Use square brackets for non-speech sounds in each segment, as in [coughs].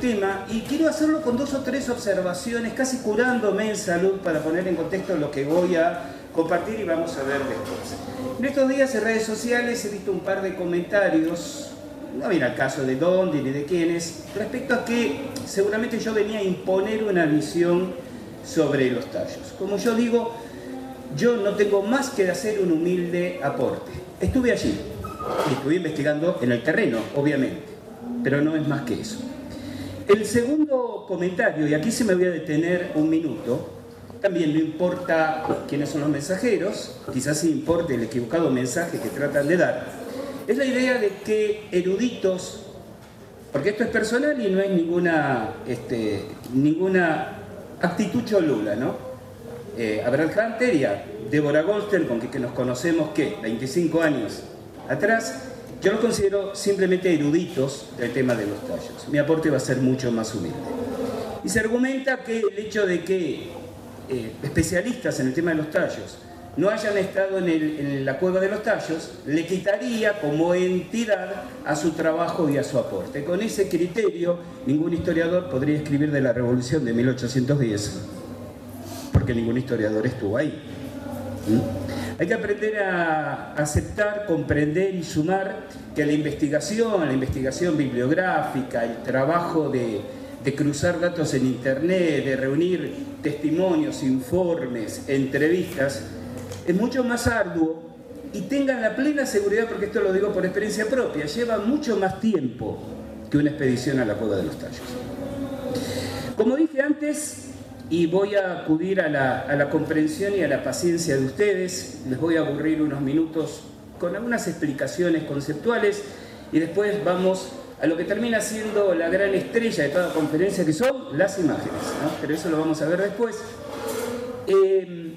Tema y quiero hacerlo con dos o tres observaciones, casi curándome en salud para poner en contexto lo que voy a compartir y vamos a ver después. En estos días en redes sociales he visto un par de comentarios, no viene al caso de dónde ni de quiénes, respecto a que seguramente yo venía a imponer una visión sobre los tallos. Como yo digo, yo no tengo más que hacer un humilde aporte. Estuve allí estuve investigando en el terreno, obviamente, pero no es más que eso. El segundo comentario, y aquí se me voy a detener un minuto, también no importa quiénes son los mensajeros, quizás sí importe el equivocado mensaje que tratan de dar, es la idea de que eruditos, porque esto es personal y no es ninguna, este, ninguna actitud cholula, ¿no? Eh, Abraham Hunter y a Deborah Goldstein, con que, que nos conocemos, ¿qué? 25 años atrás, yo los considero simplemente eruditos del tema de los tallos. Mi aporte va a ser mucho más humilde. Y se argumenta que el hecho de que eh, especialistas en el tema de los tallos no hayan estado en, la cueva de los tallos, le quitaría como entidad a su trabajo y a su aporte. Con ese criterio, ningún historiador podría escribir de la revolución de 1810, porque ningún historiador estuvo ahí. ¿Mm? Hay que aprender a aceptar, comprender y sumar que la investigación, la investigación bibliográfica, el trabajo de, de cruzar datos en Internet, de reunir testimonios, informes, entrevistas, es mucho más arduo y tengan la plena seguridad, porque esto lo digo por experiencia propia, lleva mucho más tiempo que una expedición a la cueva de los tallos. Como dije antes, y voy a acudir a la, a la comprensión y a la paciencia de ustedes, les voy a aburrir unos minutos con algunas explicaciones conceptuales y después vamos a lo que termina siendo la gran estrella de toda conferencia, que son las imágenes, ¿no? pero eso lo vamos a ver después. Eh,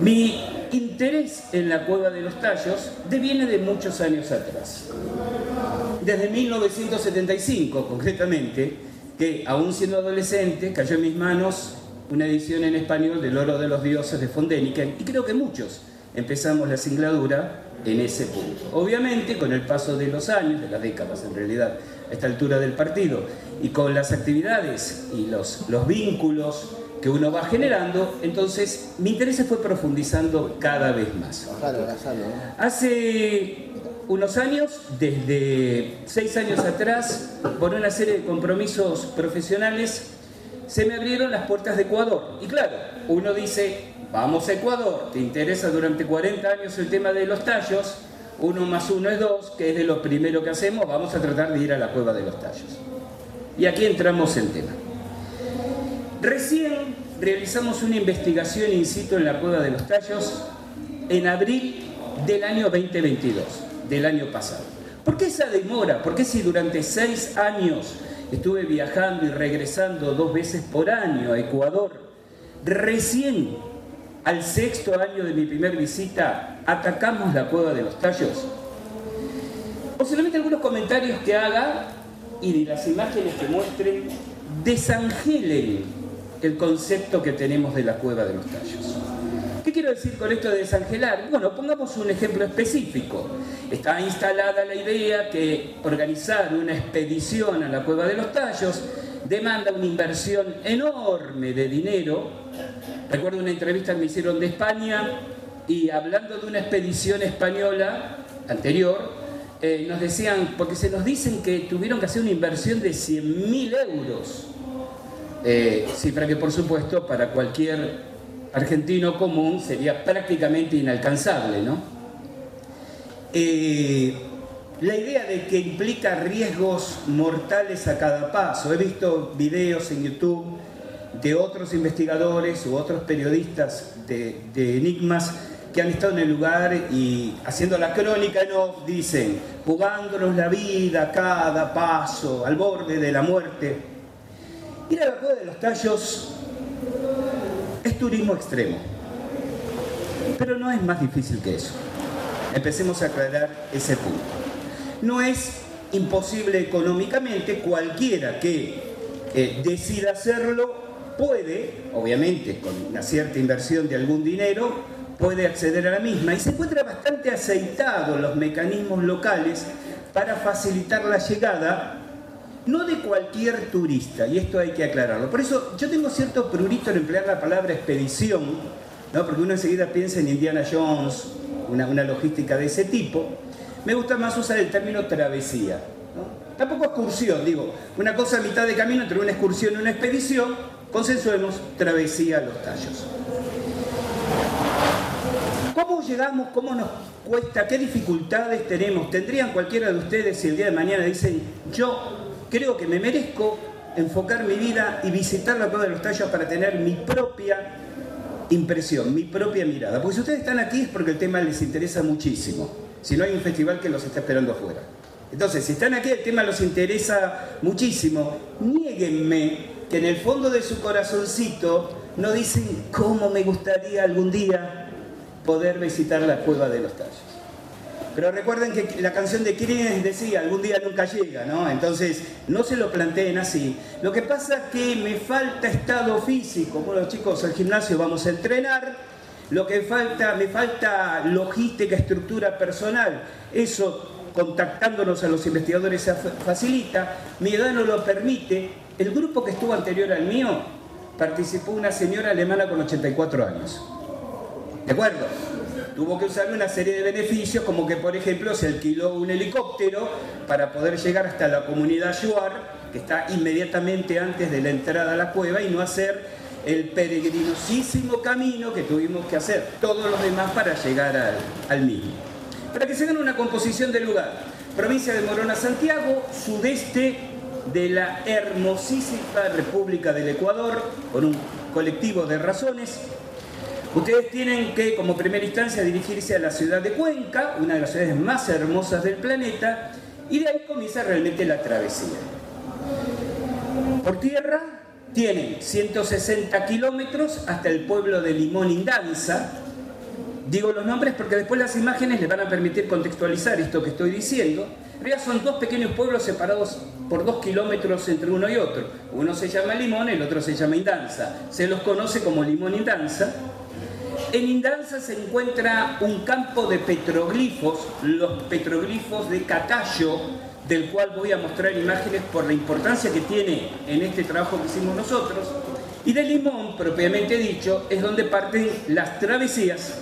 mi interés en la cueva de los tallos deviene de muchos años atrás. Desde 1975, concretamente, que aún siendo adolescente cayó en mis manos una edición en español del Oro de los Dioses de von Däniken, y creo que muchos empezamos la singladura en ese punto. Obviamente, con el paso de los años, de las décadas en realidad, a esta altura del partido, y con las actividades y los, los vínculos que uno va generando, entonces mi interés se fue profundizando cada vez más. Hace unos años, desde seis años atrás, por una serie de compromisos profesionales, se me abrieron las puertas de Ecuador. Y claro, uno dice, vamos a Ecuador, te interesa durante 40 años el tema de los tallos, uno más uno es dos, que es de lo primero que hacemos, vamos a tratar de ir a la cueva de los tallos. Y aquí entramos en tema. Recién realizamos una investigación in situ en la cueva de los tallos en abril del año 2022, del año pasado. ¿Por qué esa demora? ¿Por qué si durante seis años estuve viajando y regresando dos veces por año a Ecuador, recién al sexto año de mi primer visita atacamos la cueva de los tallos? Posiblemente algunos comentarios que haga y de las imágenes que muestren desangelen el concepto que tenemos de la cueva de los tallos. ¿Qué quiero decir con esto de desangelar? Bueno, pongamos un ejemplo específico. Está instalada la idea que organizar una expedición a la cueva de los tallos demanda una inversión enorme de dinero. Recuerdo una entrevista que me hicieron de España y hablando de una expedición española anterior, eh, nos decían, porque se nos dicen que tuvieron que hacer una inversión de 100.000 euros, eh, cifra que por supuesto para cualquier argentino común sería prácticamente inalcanzable, ¿no? Eh, la idea de que implica riesgos mortales a cada paso. He visto videos en YouTube de otros investigadores u otros periodistas de, enigmas que han estado en el lugar y haciendo la crónica nos dicen, jugándonos la vida cada paso, al borde de la muerte. A la cueva de los tallos es turismo extremo, pero no es más difícil que eso. Empecemos a aclarar ese punto. No es imposible económicamente, cualquiera que eh, decida hacerlo puede, obviamente con una cierta inversión de algún dinero, puede acceder a la misma y se encuentra bastante aceitado los mecanismos locales para facilitar la llegada no de cualquier turista, y esto hay que aclararlo. Por eso yo tengo cierto prurito en emplear la palabra expedición, ¿no? porque uno enseguida piensa en Indiana Jones, una, una logística de ese tipo. Me gusta más usar el término travesía. Tampoco excursión, digo, una cosa a mitad de camino entre una excursión y una expedición, consensuemos travesía a los tallos. ¿Cómo llegamos? ¿Cómo nos cuesta? ¿Qué dificultades tenemos? ¿Tendrían cualquiera de ustedes si el día de mañana dicen, yo creo que me merezco enfocar mi vida y visitar la Cueva de los Tallos para tener mi propia impresión, mi propia mirada? Porque si ustedes están aquí es porque el tema les interesa muchísimo. Si no hay un festival que los está esperando afuera. Entonces, si están aquí, el tema los interesa muchísimo. Niéguenme que en el fondo de su corazoncito no dicen cómo me gustaría algún día poder visitar la cueva de los tallos. Pero recuerden que la canción de Quirines decía, algún día nunca llega, ¿no? Entonces, no se lo planteen así. Lo que pasa es que me falta estado físico. Bueno, chicos, al gimnasio vamos a entrenar. Lo que falta, me falta logística, estructura personal. Eso, contactándonos a los investigadores, se facilita. Mi edad no lo permite. El grupo que estuvo anterior al mío participó una señora alemana con 84 años. ¿De acuerdo? Tuvo que usar una serie de beneficios, como que, por ejemplo, se alquiló un helicóptero para poder llegar hasta la comunidad Yuar, que está inmediatamente antes de la entrada a la cueva, y no hacer el peregrinosísimo camino que tuvimos que hacer todos los demás para llegar al, al mismo. Para que se hagan una composición del lugar, provincia de Morona, Santiago, sudeste de la hermosísima República del Ecuador, con un colectivo de razones, Ustedes tienen que, como primera instancia, dirigirse a la ciudad de Cuenca, una de las ciudades más hermosas del planeta, y de ahí comienza realmente la travesía. Por tierra tienen 160 kilómetros hasta el pueblo de Limón Indanza. Digo los nombres porque después las imágenes les van a permitir contextualizar esto que estoy diciendo. En son dos pequeños pueblos separados por dos kilómetros entre uno y otro. Uno se llama Limón, el otro se llama Indanza. Se los conoce como Limón Indanza. En Indanza se encuentra un campo de petroglifos, los petroglifos de Catayo, del cual voy a mostrar imágenes por la importancia que tiene en este trabajo que hicimos nosotros. Y de Limón, propiamente dicho, es donde parten las travesías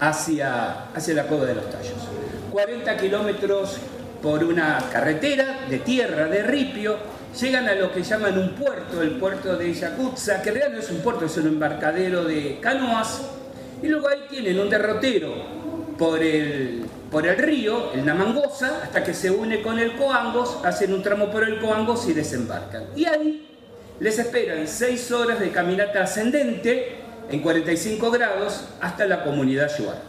hacia, hacia la Cueva de los Tallos. 40 kilómetros por una carretera de tierra, de ripio, llegan a lo que llaman un puerto, el puerto de Yacutza, que en realidad no es un puerto, es un embarcadero de canoas, y luego ahí tienen un derrotero por el, por el río, el Namangosa, hasta que se une con el Coangos, hacen un tramo por el Coangos y desembarcan. Y ahí les esperan seis horas de caminata ascendente en 45 grados hasta la comunidad Yuar.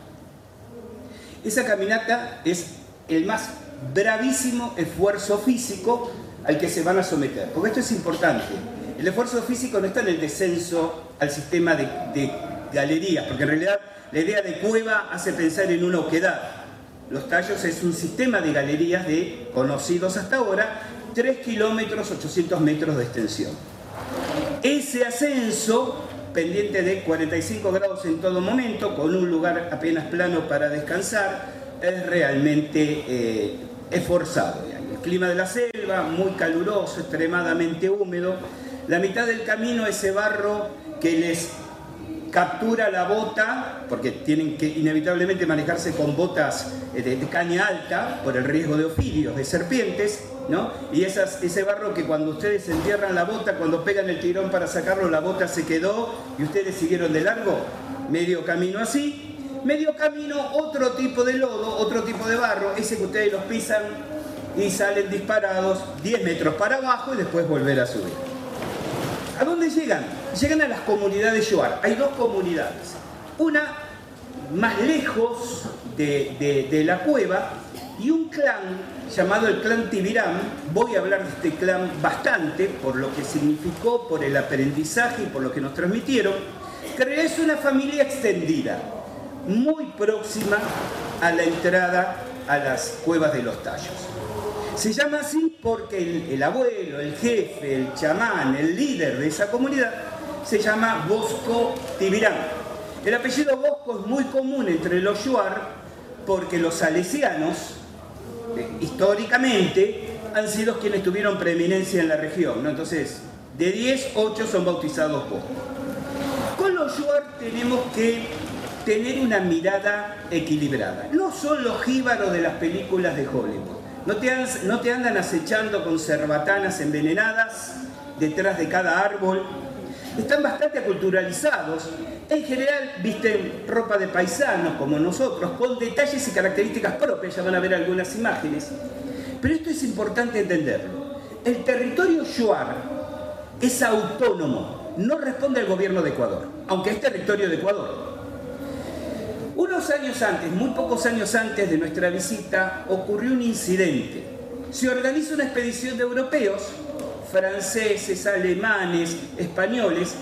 Esa caminata es el más bravísimo esfuerzo físico al que se van a someter, porque esto es importante. El esfuerzo físico no está en el descenso al sistema de galerías, porque en realidad la idea de cueva hace pensar en una oquedad. Los tallos es un sistema de galerías de conocidos hasta ahora, 3 kilómetros 800 metros de extensión. Ese ascenso, pendiente de 45 grados en todo momento, con un lugar apenas plano para descansar, es realmente eh, esforzado. El clima de la selva, muy caluroso, extremadamente húmedo. La mitad del camino, ese barro que les captura la bota, porque tienen que inevitablemente manejarse con botas eh, de, caña alta por el riesgo de ofidios, de serpientes, ¿no? Y ese barro que cuando ustedes entierran la bota, cuando pegan el tirón para sacarlo, la bota se quedó y ustedes siguieron de largo, medio camino así. Medio camino, otro tipo de lodo, otro tipo de barro, ese que ustedes los pisan y salen disparados 10 metros para abajo y después volver a subir. ¿A dónde llegan? Llegan a las comunidades Yoar. Hay dos comunidades. Una más lejos de, la cueva y un clan llamado el clan Tibirán. Voy a hablar de este clan bastante por lo que significó, por el aprendizaje y por lo que nos transmitieron. Que es una familia extendida, muy próxima a la entrada a las cuevas de los tallos. Se llama así porque el, abuelo, el jefe, el chamán, el líder de esa comunidad se llama Bosco Tibirán. El apellido Bosco es muy común entre los yuar porque los salesianos, eh, históricamente, han sido quienes tuvieron preeminencia en la región. ¿no? Entonces, de 10, 8 son bautizados Bosco. Con los yuar tenemos que tener una mirada equilibrada. No son los jíbaros de las películas de Hollywood. No te, andan acechando con cerbatanas envenenadas detrás de cada árbol. Están bastante aculturalizados. En general visten ropa de paisanos como nosotros, con detalles y características propias. Ya van a ver algunas imágenes. Pero esto es importante entenderlo. El territorio Shuar es autónomo, no responde al gobierno de Ecuador, aunque es territorio de Ecuador. Unos años antes, muy pocos años antes de nuestra visita, ocurrió un incidente. Se organiza una expedición de europeos, franceses, alemanes, españoles,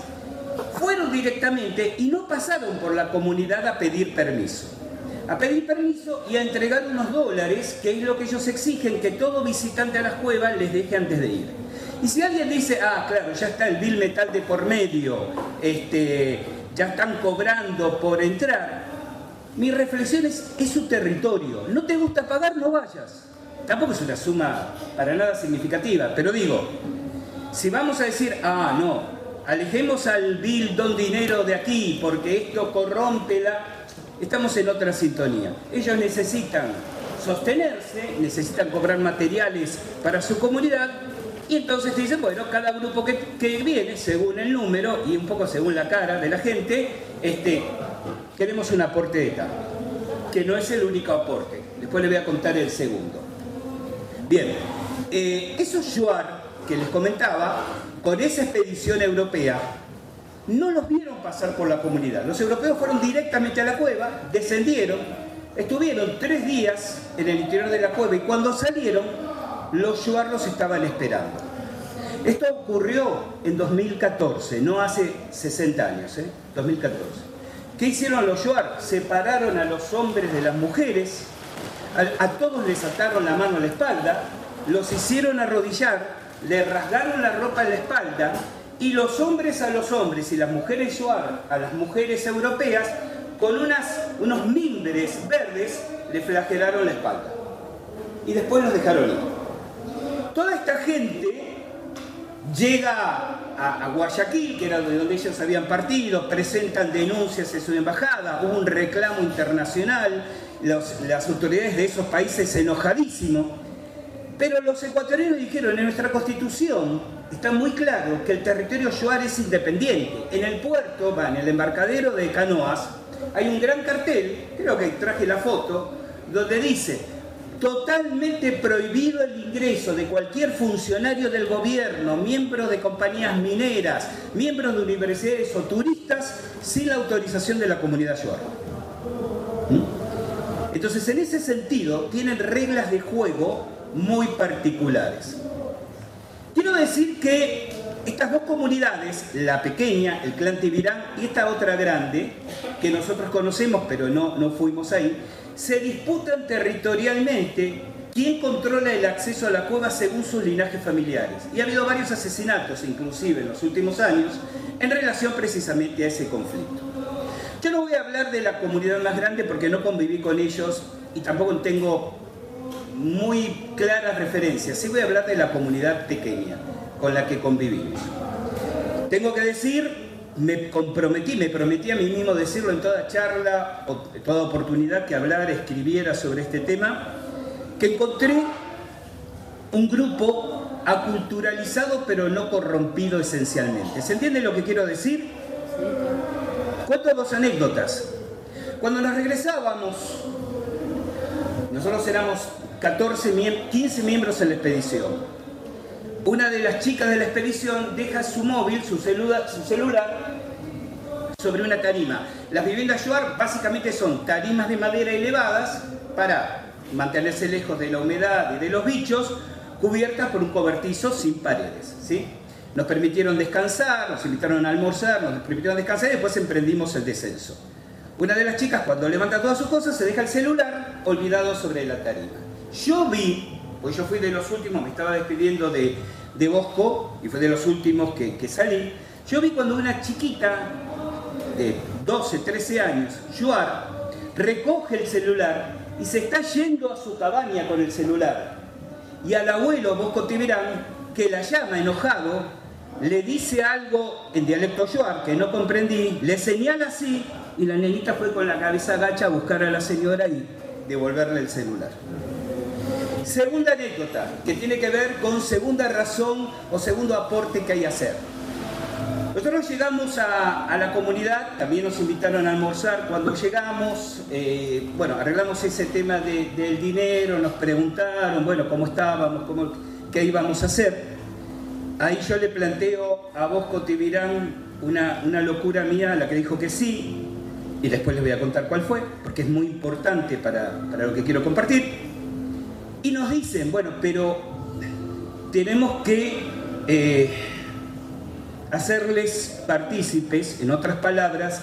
fueron directamente y no pasaron por la comunidad a pedir permiso. A pedir permiso y a entregar unos dólares, que es lo que ellos exigen que todo visitante a las cuevas les deje antes de ir. Y si alguien dice, ah, claro, ya está el bill metal de por medio, este, ya están cobrando por entrar, mi reflexión es, es su territorio. ¿No te gusta pagar? No vayas. Tampoco es una suma para nada significativa, pero digo, si vamos a decir, ah, no, alejemos al Bill Don Dinero de aquí porque esto corrompe la... Estamos en otra sintonía. Ellos necesitan sostenerse, necesitan cobrar materiales para su comunidad y entonces te dicen, bueno, cada grupo que, que, viene, según el número y un poco según la cara de la gente, este, queremos un aporte de tal, que no es el único aporte. Después le voy a contar el segundo. Bien, eh, esos Yuar que les comentaba, con esa expedición europea, no los vieron pasar por la comunidad. Los europeos fueron directamente a la cueva, descendieron, estuvieron tres días en el interior de la cueva y cuando salieron, los Yuar los estaban esperando. Esto ocurrió en 2014, no hace 60 años, ¿eh? 2014. ¿Qué hicieron los Yoar? Separaron a los hombres de las mujeres, a, todos les ataron la mano a la espalda, los hicieron arrodillar, les rasgaron la ropa en la espalda y los hombres a los hombres y las mujeres a las mujeres europeas con unas, unos mimbres verdes le flagelaron la espalda. Y después los dejaron ir. Toda esta gente llega a, Guayaquil, que era de donde ellos habían partido, presentan denuncias en su embajada, hubo un reclamo internacional, las autoridades de esos países enojadísimos. Pero los ecuatorianos dijeron, en nuestra constitución está muy claro que el territorio Yoar es independiente. En el puerto, en el embarcadero de canoas, hay un gran cartel, creo que traje la foto, donde dice, totalmente prohibido el ingreso de cualquier funcionario del gobierno, miembro de compañías mineras, miembros de universidades o turistas sin la autorización de la comunidad Shuar. ¿Mm? Entonces, en ese sentido, tienen reglas de juego muy particulares. Quiero decir que estas dos comunidades, la pequeña, el clan Tibirán, y esta otra grande, que nosotros conocemos pero no, no fuimos ahí, se disputan territorialmente quién controla el acceso a la cueva según sus linajes familiares. Y ha habido varios asesinatos, inclusive en los últimos años, en relación precisamente a ese conflicto. Yo no voy a hablar de la comunidad más grande porque no conviví con ellos y tampoco tengo muy claras referencias. Sí voy a hablar de la comunidad pequeña con la que convivimos. Tengo que decir me comprometí, me prometí a mí mismo decirlo en toda charla, o toda oportunidad que hablara, escribiera sobre este tema, que encontré un grupo aculturalizado pero no corrompido esencialmente. ¿Se entiende lo que quiero decir? Cuento dos anécdotas. Cuando nos regresábamos, nosotros éramos 14, 15 miembros en la expedición una de las chicas de la expedición deja su móvil, su celular, su celular sobre una tarima. Las viviendas Shuar básicamente son tarimas de madera elevadas para mantenerse lejos de la humedad y de los bichos, cubiertas por un cobertizo sin paredes. ¿sí? Nos permitieron descansar, nos invitaron a almorzar, nos permitieron descansar y después emprendimos el descenso. Una de las chicas cuando levanta todas sus cosas se deja el celular olvidado sobre la tarima. Yo vi pues yo fui de los últimos, me estaba despidiendo de, Bosco y fue de los últimos que, que, salí. Yo vi cuando una chiquita de 12, 13 años, Joar, recoge el celular y se está yendo a su cabaña con el celular. Y al abuelo Bosco Tiberán, que la llama enojado, le dice algo en dialecto Joar que no comprendí, le señala así y la nenita fue con la cabeza agacha a buscar a la señora y devolverle el celular. Segunda anécdota, que tiene que ver con segunda razón o segundo aporte que hay a hacer. Nosotros llegamos a, la comunidad, también nos invitaron a almorzar. Cuando llegamos, eh, bueno, arreglamos ese tema del dinero, nos preguntaron, bueno, cómo estábamos, cómo, qué íbamos a hacer. Ahí yo le planteo a Bosco Tibirán una, una locura mía, la que dijo que sí, y después les voy a contar cuál fue, porque es muy importante para, para lo que quiero compartir. Y nos dicen, bueno, pero tenemos que eh, hacerles partícipes, en otras palabras,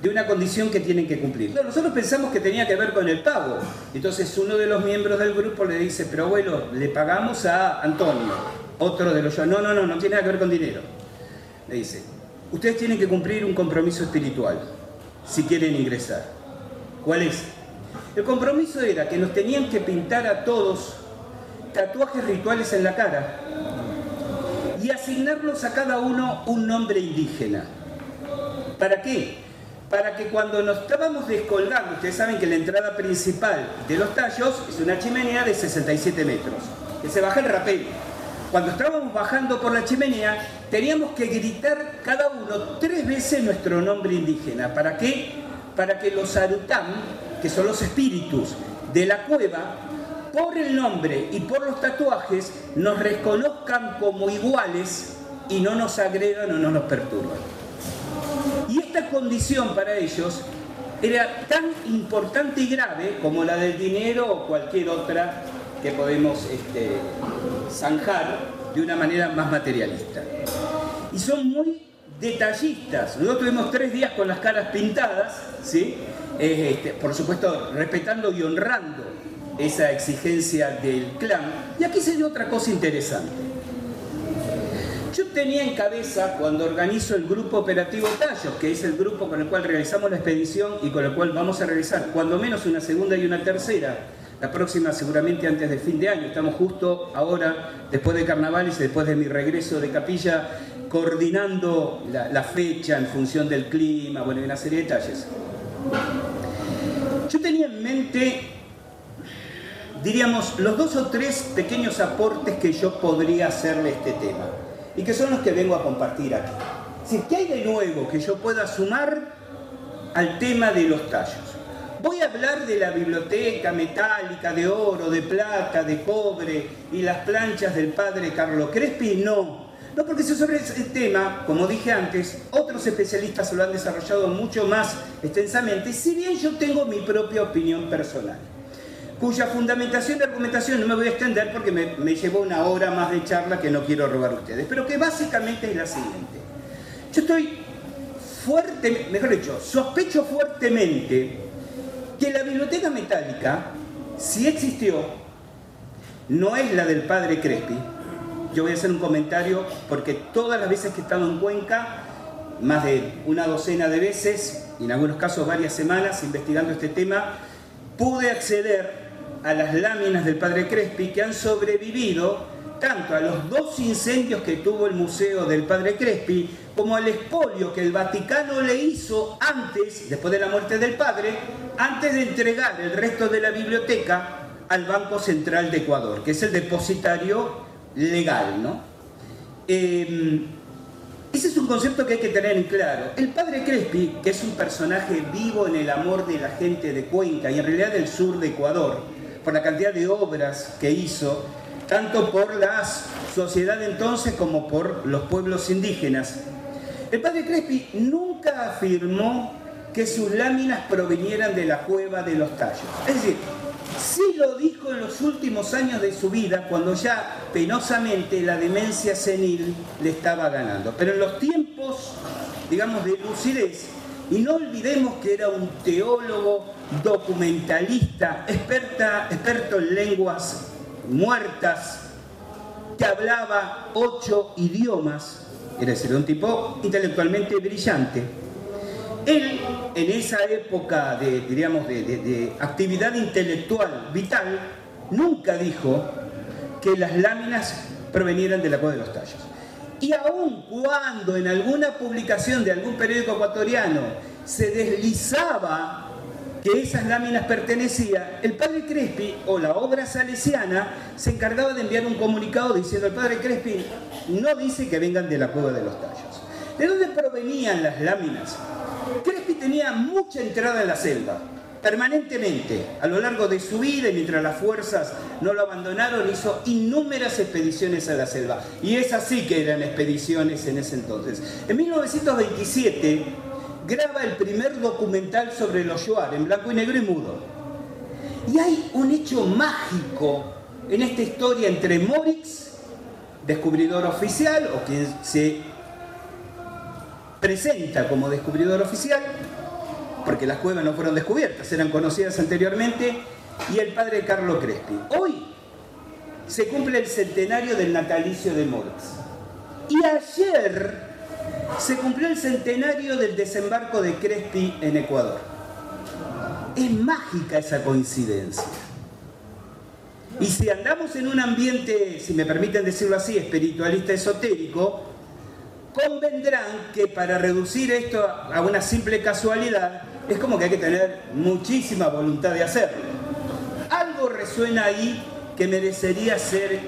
de una condición que tienen que cumplir. nosotros pensamos que tenía que ver con el pago. Entonces uno de los miembros del grupo le dice, pero abuelo, le pagamos a Antonio. Otro de los yo, no, no, no, no tiene nada que ver con dinero. Le dice, ustedes tienen que cumplir un compromiso espiritual si quieren ingresar. ¿Cuál es? El compromiso era que nos tenían que pintar a todos tatuajes rituales en la cara y asignarnos a cada uno un nombre indígena. ¿Para qué? Para que cuando nos estábamos descolgando, ustedes saben que la entrada principal de los tallos es una chimenea de 67 metros, que se baja el rapel. Cuando estábamos bajando por la chimenea, teníamos que gritar cada uno tres veces nuestro nombre indígena. ¿Para qué? Para que los arutam, que son los espíritus de la cueva, por el nombre y por los tatuajes, nos reconozcan como iguales y no nos agredan o no nos perturban. Y esta condición para ellos era tan importante y grave como la del dinero o cualquier otra que podemos este, zanjar de una manera más materialista. Y son muy detallistas. Nosotros tuvimos tres días con las caras pintadas, ¿sí? Este, por supuesto, respetando y honrando esa exigencia del clan. Y aquí se dio otra cosa interesante. Yo tenía en cabeza, cuando organizo el grupo operativo Tallos, que es el grupo con el cual realizamos la expedición y con el cual vamos a realizar cuando menos una segunda y una tercera, la próxima seguramente antes del fin de año. Estamos justo ahora, después de carnavales y después de mi regreso de capilla, coordinando la, la fecha en función del clima, bueno, y una serie de detalles. Yo tenía en mente, diríamos, los dos o tres pequeños aportes que yo podría hacerle a este tema y que son los que vengo a compartir aquí. Si ¿Qué hay de nuevo que yo pueda sumar al tema de los tallos? Voy a hablar de la biblioteca metálica, de oro, de plata, de cobre y las planchas del padre Carlo Crespi, no. No, porque sobre ese tema, como dije antes, otros especialistas lo han desarrollado mucho más extensamente, si bien yo tengo mi propia opinión personal, cuya fundamentación y argumentación no me voy a extender porque me, me llevó una hora más de charla que no quiero robar a ustedes, pero que básicamente es la siguiente. Yo estoy fuerte, mejor dicho, sospecho fuertemente que la biblioteca metálica, si existió, no es la del padre Crespi, yo voy a hacer un comentario porque todas las veces que he estado en Cuenca, más de una docena de veces, y en algunos casos varias semanas investigando este tema, pude acceder a las láminas del padre Crespi que han sobrevivido tanto a los dos incendios que tuvo el Museo del Padre Crespi, como al expolio que el Vaticano le hizo antes, después de la muerte del padre, antes de entregar el resto de la biblioteca al Banco Central de Ecuador, que es el depositario legal, ¿no? Em, ese es un concepto que hay que tener en claro. El padre Crespi, que es un personaje vivo en el amor de la gente de Cuenca y en realidad del sur de Ecuador, por la cantidad de obras que hizo, tanto por la sociedad entonces como por los pueblos indígenas. El padre Crespi nunca afirmó que sus láminas provinieran de la cueva de los tallos. Es decir, sí lo dijo en los últimos años de su vida, cuando ya penosamente la demencia senil le estaba ganando. Pero en los tiempos, digamos, de lucidez, y no olvidemos que era un teólogo, documentalista, experta, experto en lenguas muertas, que hablaba ocho idiomas, era decir, un tipo intelectualmente brillante. Él, en esa época de, diríamos, de, actividad intelectual vital, nunca dijo que las láminas provenieran de la cueva de los tallos. Y aun cuando en alguna publicación de algún periódico ecuatoriano se deslizaba que esas láminas pertenecían, el padre Crespi o la obra salesiana se encargaba de enviar un comunicado diciendo el padre Crespi no dice que vengan de la cueva de los tallos. ¿De dónde provenían las láminas? Crespi tenía mucha entrada en la selva, permanentemente, a lo largo de su vida y mientras las fuerzas no lo abandonaron, hizo innumerables expediciones a la selva. Y es así que eran expediciones en ese entonces. En 1927, graba el primer documental sobre los Shuar, en blanco y negro y mudo. Y hay un hecho mágico en esta historia entre Morix, descubridor oficial, o quien se presenta como descubridor oficial, porque las cuevas no fueron descubiertas, eran conocidas anteriormente, y el padre Carlo Crespi. Hoy se cumple el centenario del natalicio de Morix. Y ayer se cumplió el centenario del desembarco de Crespi en Ecuador. Es mágica esa coincidencia. Y si andamos en un ambiente, si me permiten decirlo así, espiritualista esotérico, convendrán que para reducir esto a una simple casualidad, es como que hay que tener muchísima voluntad de hacerlo. Algo resuena ahí que merecería ser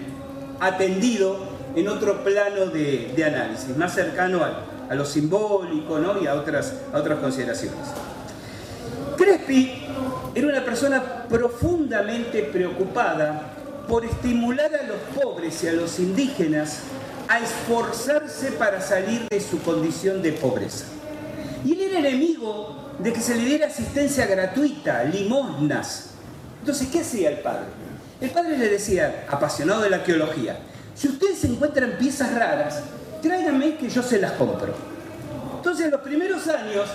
atendido en otro plano de, análisis, más cercano a, lo simbólico y a otras, a otras consideraciones. Crespi era una persona profundamente preocupada por estimular a los pobres y a los indígenas a esforzarse para salir de su condición de pobreza. Y él era enemigo de que se le diera asistencia gratuita, limosnas. Entonces, ¿qué hacía el padre? El padre le decía, apasionado de la arqueología, si ustedes encuentran piezas raras, tráiganme que yo se las compro. Entonces, en los primeros años,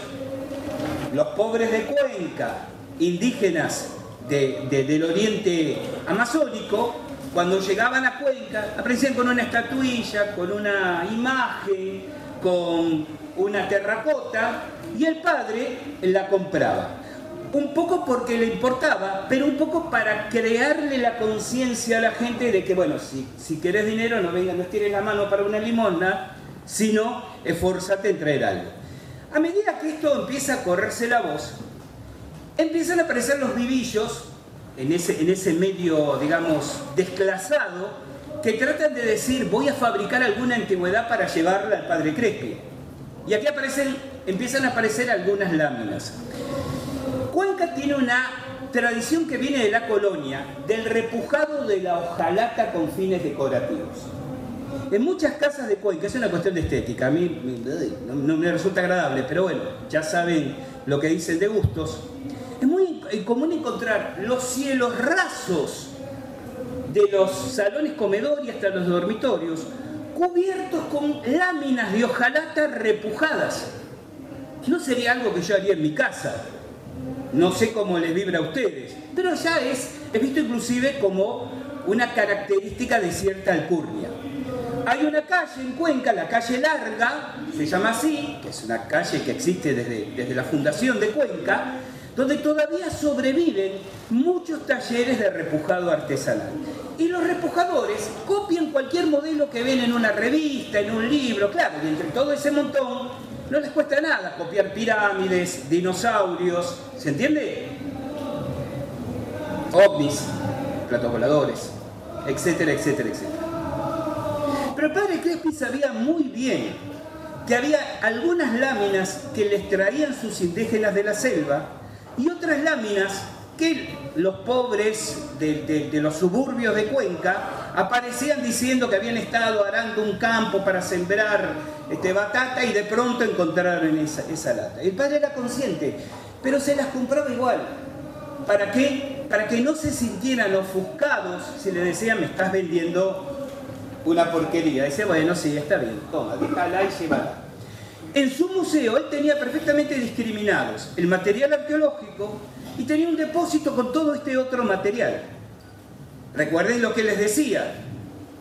los pobres de Cuenca, indígenas del oriente amazónico, cuando llegaban a Cuenca, aparecían con una estatuilla, con una imagen, con una terracota, y el padre la compraba un poco porque le importaba, pero un poco para crearle la conciencia a la gente de que, bueno, si, si querés dinero, no venga, no estires la mano para una limosna, sino esforzate en traer algo. A medida que esto empieza a correrse la voz, empiezan a aparecer los vivillos en ese, en ese medio, digamos, desclasado, que tratan de decir, voy a fabricar alguna antigüedad para llevarla al padre Crespi. Y aquí aparecen, empiezan a aparecer algunas láminas. Cuenca tiene una tradición que viene de la colonia, del repujado de la hojalata con fines decorativos. En muchas casas de Cuenca, es una cuestión de estética, a mí no, me resulta agradable, pero bueno, ya saben lo que dicen de gustos. Es muy común encontrar los cielos rasos de los salones comedor y hasta los dormitorios, cubiertos con láminas de hojalata repujadas. No sería algo que yo haría en mi casa, no sé cómo les vibra a ustedes, pero ya es, es visto inclusive como una característica de cierta alcurnia. Hay una calle en Cuenca, la calle Larga, se llama así, que es una calle que existe desde, desde la fundación de Cuenca, donde todavía sobreviven muchos talleres de repujado artesanal. Y los repujadores copian cualquier modelo que ven en una revista, en un libro, claro, y entre todo ese montón no les cuesta nada copiar pirámides, dinosaurios, ¿se entiende? ovnis, platos voladores, etcétera, etcétera, etcétera. Pero el padre Crespi sabía muy bien que había algunas láminas que les traían sus indígenas de la selva y otras láminas que los pobres de, los suburbios de Cuenca aparecían diciendo que habían estado arando un campo para sembrar este, batata y de pronto encontraron esa, esa lata. El padre era consciente, pero se las compraba igual. ¿Para qué? Para que no se sintieran ofuscados si le decían me estás vendiendo una porquería. Dice, bueno, sí, está bien, toma, déjala y llévala. En su museo él tenía perfectamente discriminados el material arqueológico y tenía un depósito con todo este otro material. Recuerden lo que les decía,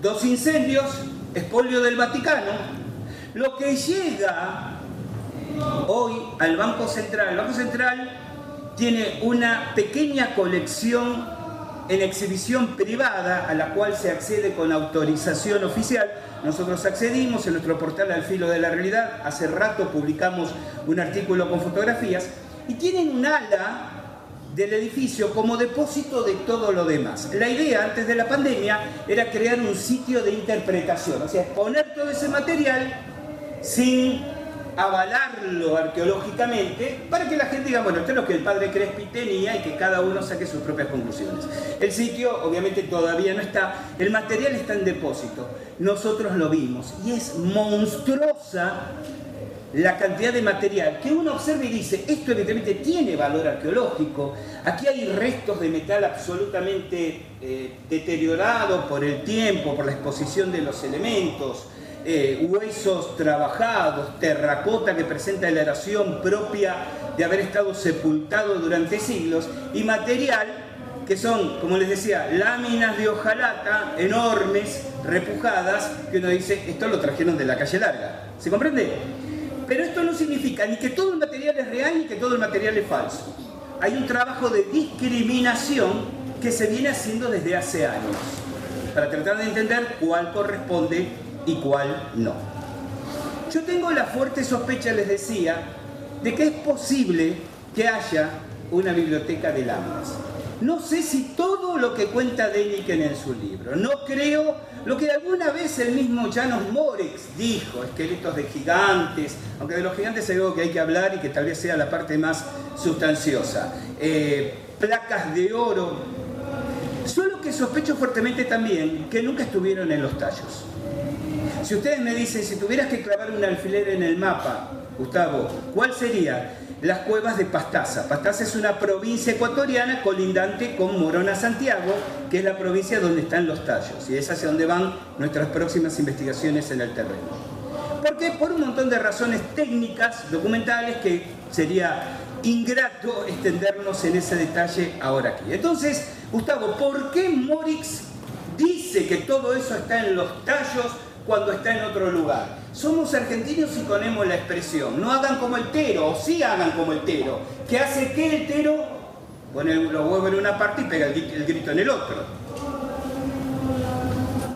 dos incendios, espolio del Vaticano, lo que llega hoy al Banco Central. El Banco Central tiene una pequeña colección en exhibición privada a la cual se accede con autorización oficial. Nosotros accedimos en nuestro portal Al Filo de la Realidad. Hace rato publicamos un artículo con fotografías y tienen un ala del edificio como depósito de todo lo demás. La idea antes de la pandemia era crear un sitio de interpretación, o sea, exponer todo ese material sin avalarlo arqueológicamente para que la gente diga, bueno, esto es lo que el padre Crespi tenía y que cada uno saque sus propias conclusiones. El sitio obviamente todavía no está, el material está en depósito, nosotros lo vimos. Y es monstruosa la cantidad de material que uno observa y dice, esto evidentemente tiene valor arqueológico, aquí hay restos de metal absolutamente eh, deteriorado por el tiempo, por la exposición de los elementos, eh, huesos trabajados, terracota que presenta la eración propia de haber estado sepultado durante siglos, y material que son, como les decía, láminas de hojalata enormes, repujadas, que uno dice, esto lo trajeron de la calle larga. ¿Se comprende? Pero esto no significa ni que todo el material es real ni que todo el material es falso. Hay un trabajo de discriminación que se viene haciendo desde hace años, para tratar de entender cuál corresponde y cuál no. Yo tengo la fuerte sospecha, les decía, de que es posible que haya una biblioteca de láminas. No sé si todo lo que cuenta Deniken en su libro. No creo lo que alguna vez el mismo Janos Morex dijo, esqueletos de gigantes, aunque de los gigantes es algo que hay que hablar y que tal vez sea la parte más sustanciosa. Eh, placas de oro. Solo que sospecho fuertemente también que nunca estuvieron en los tallos. Si ustedes me dicen, si tuvieras que clavar un alfiler en el mapa, Gustavo, ¿cuál sería? Las cuevas de Pastaza. Pastaza es una provincia ecuatoriana colindante con Morona, Santiago, que es la provincia donde están los tallos, y es hacia donde van nuestras próximas investigaciones en el terreno. Porque por un montón de razones técnicas, documentales, que sería ingrato extendernos en ese detalle ahora aquí. Entonces, Gustavo, ¿por qué Morix dice que todo eso está en los tallos cuando está en otro lugar. Somos argentinos y ponemos la expresión, no hagan como el tero, o sí hagan como el tero, que hace que el tero pone los huevos en una parte y pega el grito en el otro.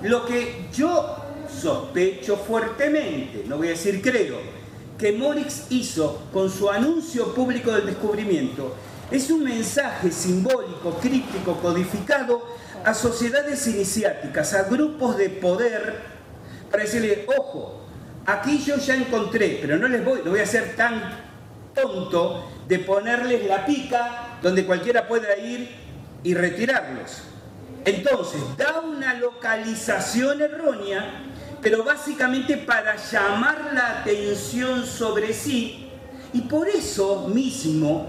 Lo que yo sospecho fuertemente, no voy a decir creo, que Morix hizo con su anuncio público del descubrimiento es un mensaje simbólico, crítico, codificado a sociedades iniciáticas, a grupos de poder para decirle, ojo, aquí yo ya encontré, pero no les voy, no voy a ser tan tonto de ponerles la pica donde cualquiera pueda ir y retirarlos. Entonces, da una localización errónea, pero básicamente para llamar la atención sobre sí, y por eso mismo,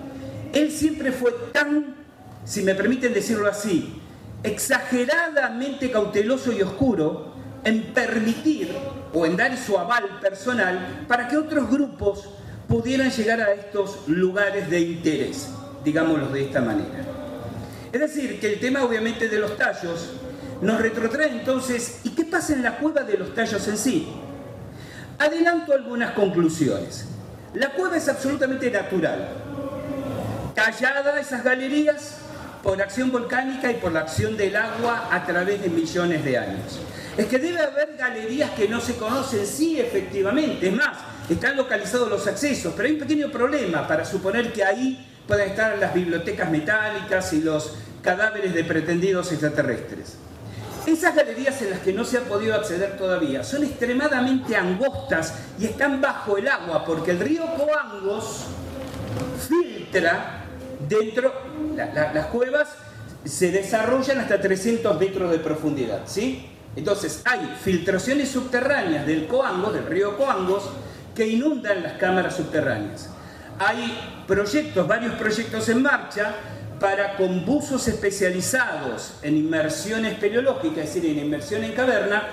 él siempre fue tan, si me permiten decirlo así, exageradamente cauteloso y oscuro, en permitir o en dar su aval personal para que otros grupos pudieran llegar a estos lugares de interés, digámoslo de esta manera. Es decir, que el tema obviamente de los tallos nos retrotrae entonces, ¿y qué pasa en la cueva de los tallos en sí? Adelanto algunas conclusiones. La cueva es absolutamente natural. Tallada esas galerías, por acción volcánica y por la acción del agua a través de millones de años. Es que debe haber galerías que no se conocen, sí, efectivamente. Es más, están localizados los accesos, pero hay un pequeño problema para suponer que ahí puedan estar las bibliotecas metálicas y los cadáveres de pretendidos extraterrestres. Esas galerías en las que no se ha podido acceder todavía son extremadamente angostas y están bajo el agua porque el río Coangos filtra dentro, las cuevas se desarrollan hasta 300 metros de profundidad, ¿sí? Entonces hay filtraciones subterráneas del Coangos, del río Coangos, que inundan las cámaras subterráneas. Hay proyectos, varios proyectos en marcha para con buzos especializados en inmersión espeleológica, es decir, en inmersión en caverna,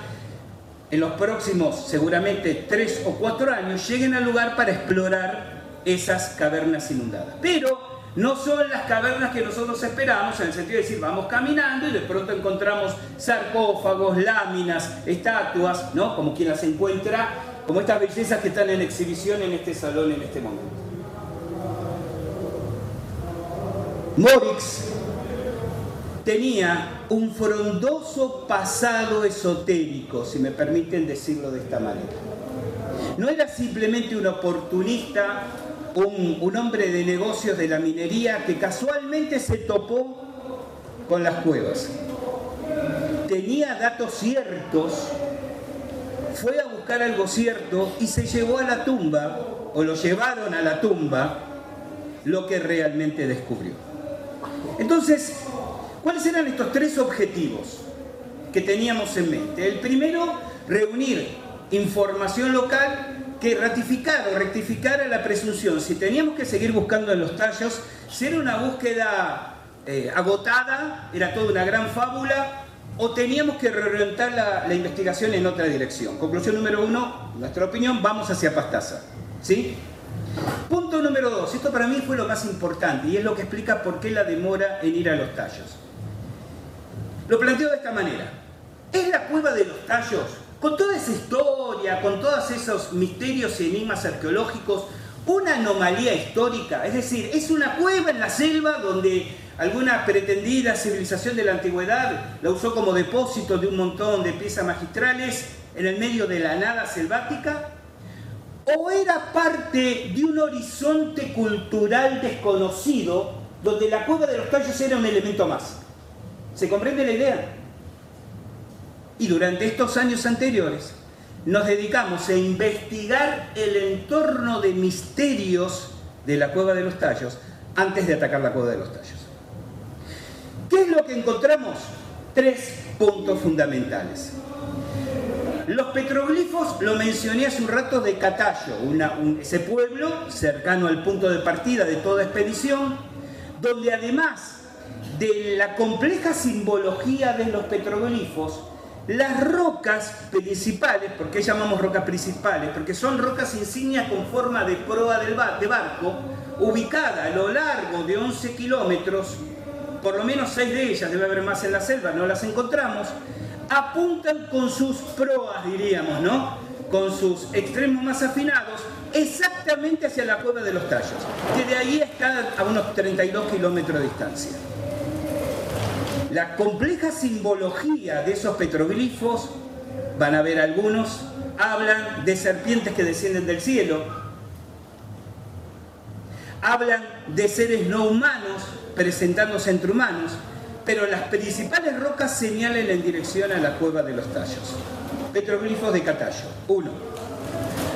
en los próximos seguramente tres o cuatro años lleguen al lugar para explorar esas cavernas inundadas. Pero no son las cavernas que nosotros esperamos, en el sentido de decir, vamos caminando y de pronto encontramos sarcófagos, láminas, estatuas, ¿no? Como quien las encuentra, como estas bellezas que están en exhibición en este salón en este momento. Morix tenía un frondoso pasado esotérico, si me permiten decirlo de esta manera. No era simplemente un oportunista, un, hombre de negocios de la minería que casualmente se topó con las cuevas. Tenía datos ciertos, fue a buscar algo cierto y se llevó a la tumba, o lo llevaron a la tumba, lo que realmente descubrió. Entonces, ¿cuáles eran estos tres objetivos que teníamos en mente? El primero, reunir información local que ratificara o rectificara la presunción. Si teníamos que seguir buscando en los tallos, si era una búsqueda eh, agotada, era toda una gran fábula, o teníamos que reorientar la, la, investigación en otra dirección. Conclusión número uno, nuestra opinión, vamos hacia Pastaza. ¿Sí? Punto número dos, esto para mí fue lo más importante y es lo que explica por qué la demora en ir a los tallos. Lo planteo de esta manera. ¿Es la cueva de los tallos, con toda esa historia, con todos esos misterios y enigmas arqueológicos, una anomalía histórica? Es decir, es una cueva en la selva donde alguna pretendida civilización de la antigüedad la usó como depósito de un montón de piezas magistrales en el medio de la nada selvática o era parte de un horizonte cultural desconocido donde la cueva de los tallos era un elemento más. ¿Se comprende la idea? Y durante estos años anteriores nos dedicamos a investigar el entorno de misterios de la cueva de los tallos antes de atacar la cueva de los tallos. ¿Qué es lo que encontramos? Tres puntos fundamentales. Los petroglifos, lo mencioné hace un rato, de Catayo, ese pueblo cercano al punto de partida de toda expedición, donde además de la compleja simbología de los petroglifos, las rocas principales, ¿por qué llamamos rocas principales? Porque son rocas insignias con forma de proa de barco, ubicada a lo largo de 11 kilómetros, por lo menos 6 de ellas, debe haber más en la selva, no las encontramos, apuntan con sus proas, diríamos, ¿no? Con sus extremos más afinados, exactamente hacia la cueva de los tallos, que de ahí está a unos 32 kilómetros de distancia. La compleja simbología de esos petroglifos, van a ver algunos, hablan de serpientes que descienden del cielo, hablan de seres no humanos presentándose entre humanos, pero las principales rocas señalan en dirección a la cueva de los tallos. Petroglifos de Catayo, uno.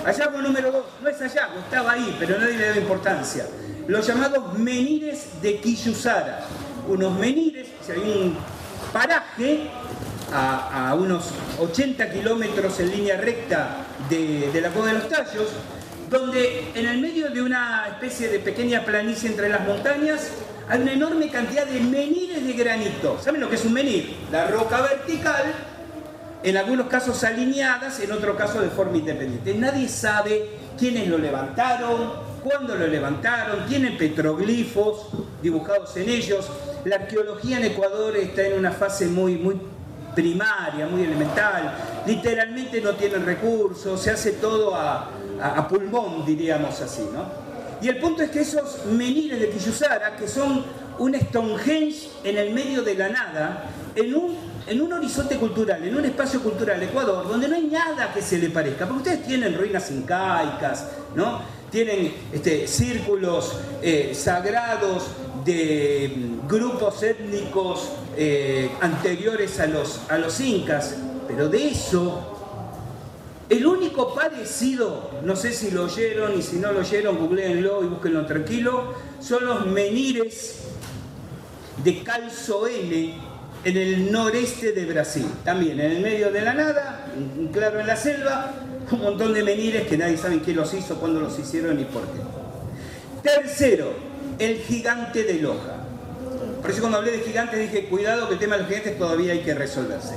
Hallazgo número dos, no es hallazgo, estaba ahí, pero nadie le da importancia. Los llamados menires de Quillusara. Unos menires, si hay un paraje a, unos 80 kilómetros en línea recta de, la cueva de los tallos, donde en el medio de una especie de pequeña planicie entre las montañas hay una enorme cantidad de menires de granito. ¿Saben lo que es un menir? La roca vertical, en algunos casos alineadas, en otros casos de forma independiente. Nadie sabe quiénes lo levantaron, cuándo lo levantaron, tienen petroglifos dibujados en ellos. La arqueología en Ecuador está en una fase muy, muy primaria, muy elemental. Literalmente no tienen recursos, se hace todo a, pulmón, diríamos así, ¿no? Y el punto es que esos menires de Quillusara, que son un Stonehenge en el medio de la nada, en un, en un horizonte cultural, en un espacio cultural, Ecuador, donde no hay nada que se le parezca. Porque ustedes tienen ruinas incaicas, ¿no? Tienen este, círculos eh, sagrados de mm, grupos étnicos eh, anteriores a los, a los incas, pero de eso el único parecido, no sé si lo oyeron y si no lo oyeron, googleenlo y búsquenlo tranquilo, son los menires de Calzo N en el noreste de Brasil. También en el medio de la nada, claro en la selva, un montón de menires que nadie sabe quién los hizo, cuándo los hicieron y por qué. Tercero, el gigante de Loja. Por eso cuando hablé de gigantes dije, cuidado que el tema de los gigantes todavía hay que resolverse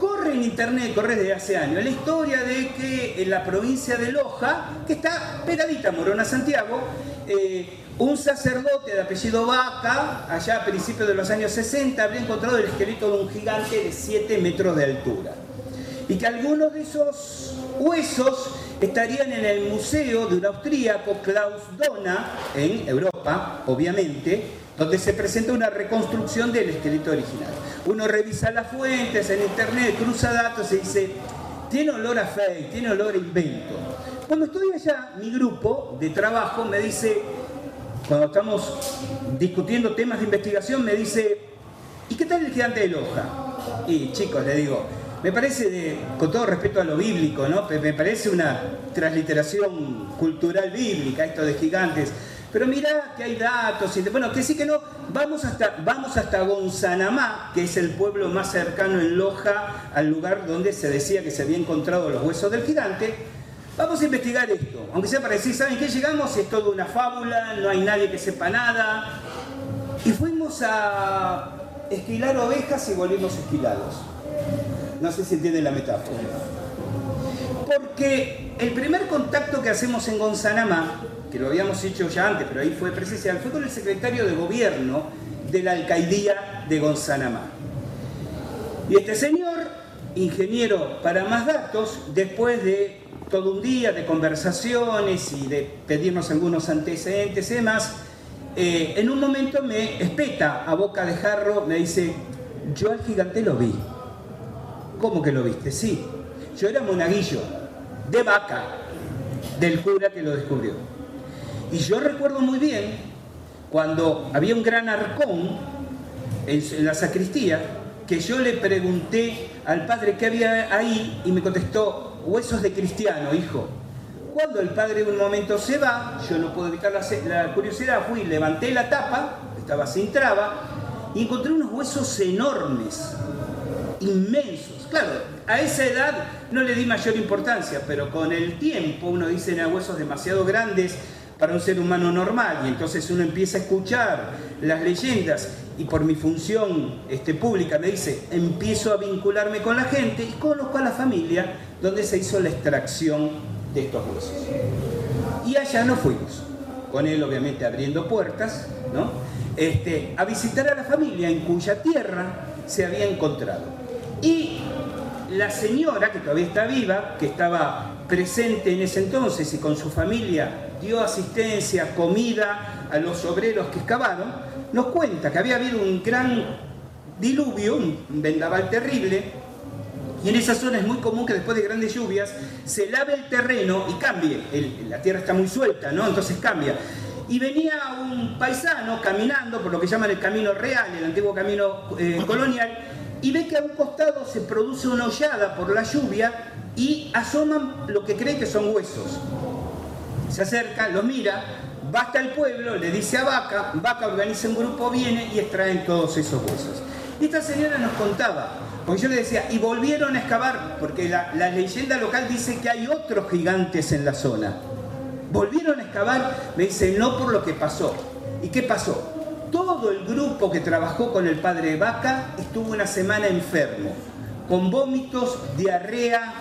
corre en internet, corre desde hace años, la historia de que en la provincia de Loja, que está pegadita a Morona, Santiago, eh, un sacerdote de apellido Vaca, allá a principios de los años 60, había encontrado el esqueleto de un gigante de 7 metros de altura. Y que algunos de esos huesos estarían en el museo de un austríaco, Klaus Dona, en Europa, obviamente, donde se presenta una reconstrucción del esqueleto original. Uno revisa las fuentes en internet, cruza datos y dice, tiene olor a fake, tiene olor a invento. Cuando estoy allá, mi grupo de trabajo me dice, cuando estamos discutiendo temas de investigación, me dice, ¿y qué tal el gigante de Loja? Y chicos, le digo, me parece, con todo respeto a lo bíblico, ¿no? me parece una transliteración cultural bíblica esto de gigantes. Pero mirá que hay datos, y bueno, que sí que no, vamos hasta, vamos hasta Gonzanamá, que es el pueblo más cercano en Loja al lugar donde se decía que se había encontrado los huesos del gigante. Vamos a investigar esto, aunque sea para decir, ¿saben qué llegamos? Es toda una fábula, no hay nadie que sepa nada. Y fuimos a esquilar ovejas y volvimos esquilados. No sé si entienden la metáfora. Porque el primer contacto que hacemos en Gonzanamá que lo habíamos hecho ya antes, pero ahí fue presencial, fue con el secretario de gobierno de la alcaidía de Gonzanamá. Y este señor, ingeniero para más datos, después de todo un día de conversaciones y de pedirnos algunos antecedentes y demás, eh, en un momento me espeta a boca de jarro, me dice, yo al gigante lo vi. ¿Cómo que lo viste? Sí, yo era monaguillo, de vaca, del cura que lo descubrió. Y yo recuerdo muy bien cuando había un gran arcón en, la sacristía, que yo le pregunté al padre qué había ahí y me contestó, huesos de cristiano, hijo. Cuando el padre un momento se va, yo no puedo evitar la curiosidad, fui, levanté la tapa, estaba sin traba, y encontré unos huesos enormes, inmensos. Claro, a esa edad no le di mayor importancia, pero con el tiempo uno dice, a huesos demasiado grandes, para un ser humano normal. Y entonces uno empieza a escuchar las leyendas y por mi función este, pública me dice, empiezo a vincularme con la gente y conozco a la familia donde se hizo la extracción de estos huesos. Y allá nos fuimos, con él obviamente abriendo puertas, ¿no? Este, a visitar a la familia en cuya tierra se había encontrado. Y la señora, que todavía está viva, que estaba presente en ese entonces y con su familia dio asistencia, comida a los obreros que excavaron, nos cuenta que había habido un gran diluvio, un vendaval terrible, y en esa zona es muy común que después de grandes lluvias se lave el terreno y cambie. la tierra está muy suelta, ¿no? Entonces cambia. Y venía un paisano caminando por lo que llaman el camino real, el antiguo camino eh, [coughs] colonial, y ve que a un costado se produce una hollada por la lluvia y asoman lo que creen que son huesos se acerca, lo mira, va hasta el pueblo, le dice a Vaca, Vaca organiza un grupo, viene y extraen todos esos huesos. Y esta señora nos contaba, porque yo le decía, y volvieron a excavar, porque la, la leyenda local dice que hay otros gigantes en la zona. Volvieron a excavar, me dice, no por lo que pasó. ¿Y qué pasó? Todo el grupo que trabajó con el padre Vaca estuvo una semana enfermo, con vómitos, diarrea,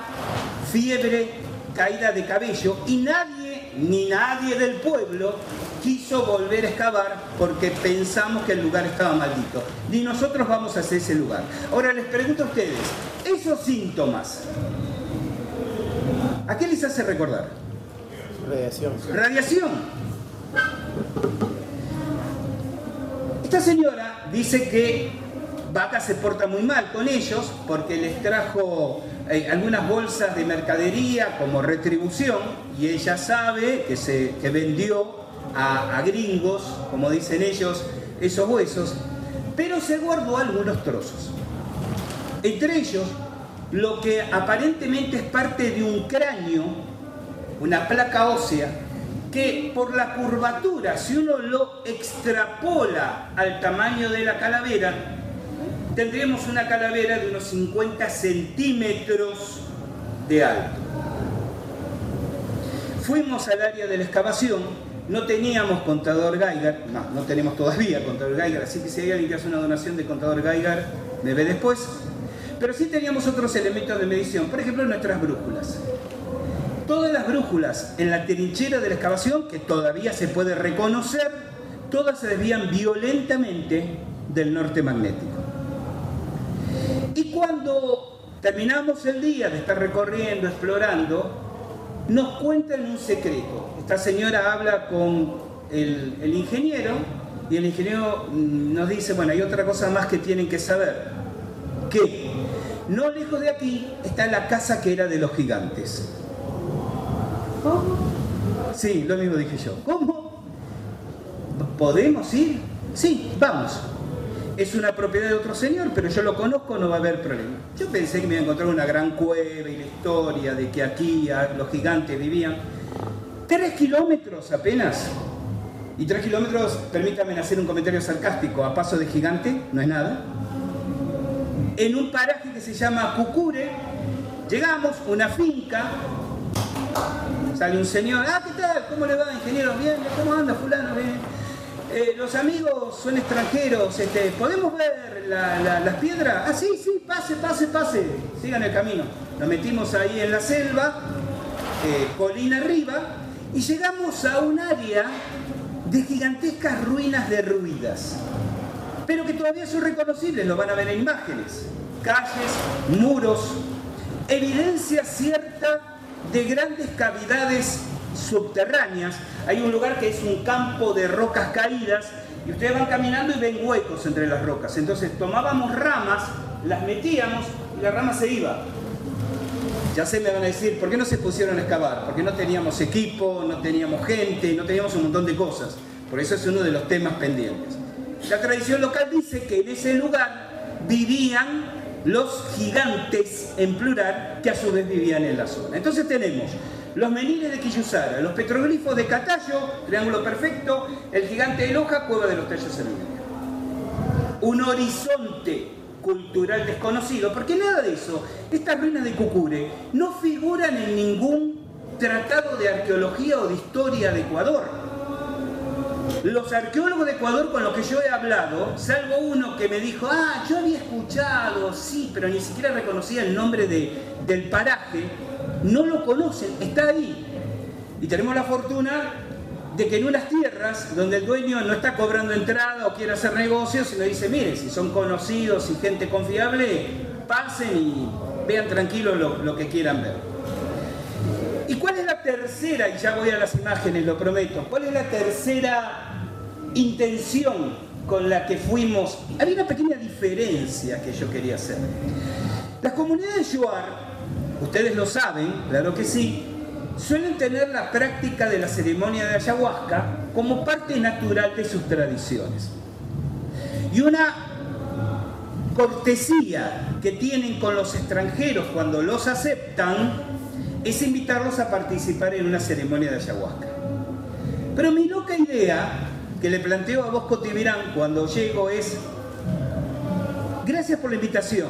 fiebre, caída de cabello, y nadie ni nadie del pueblo quiso volver a excavar porque pensamos que el lugar estaba maldito. Ni nosotros vamos hacer ese lugar. Ahora les pregunto a ustedes, esos síntomas, ¿a qué les hace recordar? Radiación. Radiación. Esta señora dice que Vaca se porta muy mal con ellos porque les trajo eh, algunas bolsas de mercadería como retribución y ella sabe que, se, vendió a, a gringos, como dicen ellos, esos huesos, pero se guardó algunos trozos. Entre ellos, lo que aparentemente es parte de un cráneo, una placa ósea, que por la curvatura, si uno lo extrapola al tamaño de la calavera, tendríamos una calavera de unos 50 centímetros de alto. Fuimos al área de la excavación, no teníamos contador Geiger, no, no tenemos todavía contador Geiger, así que si hay alguien que hace una donación de contador Geiger, me ve después. Pero sí teníamos otros elementos de medición, por ejemplo nuestras brújulas. Todas las brújulas en la trinchera de la excavación, que todavía se puede reconocer, todas se desvían violentamente del norte magnético. Y cuando terminamos el día de estar recorriendo, explorando, nos cuentan un secreto. Esta señora habla con el, ingeniero y el ingeniero mm, nos dice, bueno, hay otra cosa más que tienen que saber. Que no lejos de aquí está la casa que era de los gigantes. ¿Cómo? Sí, lo mismo dije yo. ¿Cómo? ¿Podemos ir? Sí, vamos. Es una propiedad de otro señor, pero yo lo conozco, no va a haber problema. Yo pensé que me iba a encontrar una gran cueva y la historia de que aquí los gigantes vivían. Tres kilómetros apenas. Y tres kilómetros, permítame hacer un comentario sarcástico, a paso de gigante, no es nada en un paraje que se llama Cucure. Llegamos, una finca, sale un señor, ah, ¿qué tal? ¿Cómo le va, ingeniero? Bien, ¿cómo anda, fulano? Bien. Eh, los amigos son extranjeros, este, ¿podemos ver las piedras? Ah, sí, sí, pase, pase, pase, sigan el camino. Nos metimos ahí en la selva, eh, colina arriba, y llegamos a un área de gigantescas ruinas derruidas pero que todavía son reconocibles, lo van a ver en imágenes. Calles, muros, evidencia cierta de grandes cavidades subterráneas. Hay un lugar que es un campo de rocas caídas y ustedes van caminando y ven huecos entre las rocas. Entonces tomábamos ramas, las metíamos y la rama se iba. Ya se me van a decir, ¿por qué no se pusieron a excavar? Porque no teníamos equipo, no teníamos gente, no teníamos un montón de cosas. Por eso es uno de los temas pendientes. La tradición local dice que en ese lugar vivían los gigantes en plural que a su vez vivían en la zona. Entonces tenemos los meniles de Quillusara, los petroglifos de Catallo, triángulo perfecto, el gigante de Loja, cueva de los tallos Cervinia. Un horizonte cultural desconocido, porque nada de eso, estas ruinas de Cucure no figuran en ningún tratado de arqueología o de historia de Ecuador los arqueólogos de Ecuador con los que yo he hablado, salvo uno que me dijo, ah, yo había escuchado, sí, pero ni siquiera reconocía el nombre del paraje, no lo conocen, está ahí. Y tenemos la fortuna de que en unas tierras donde el dueño no está cobrando entrada o quiere hacer negocios, sino dice, mire, si son conocidos y gente confiable, pasen y vean tranquilo lo, lo que quieran ver. ¿Y cuál es la tercera? Y ya voy a las imágenes, lo prometo. ¿Cuál es la tercera intención con la que fuimos, había una pequeña diferencia que yo quería hacer. Las comunidades Yuar, ustedes lo saben, claro que sí, suelen tener la práctica de la ceremonia de ayahuasca como parte natural de sus tradiciones. Y una cortesía que tienen con los extranjeros cuando los aceptan es invitarlos a participar en una ceremonia de ayahuasca. Pero mi loca idea que le planteo a vos, Cotivirán, cuando llego es, gracias por la invitación,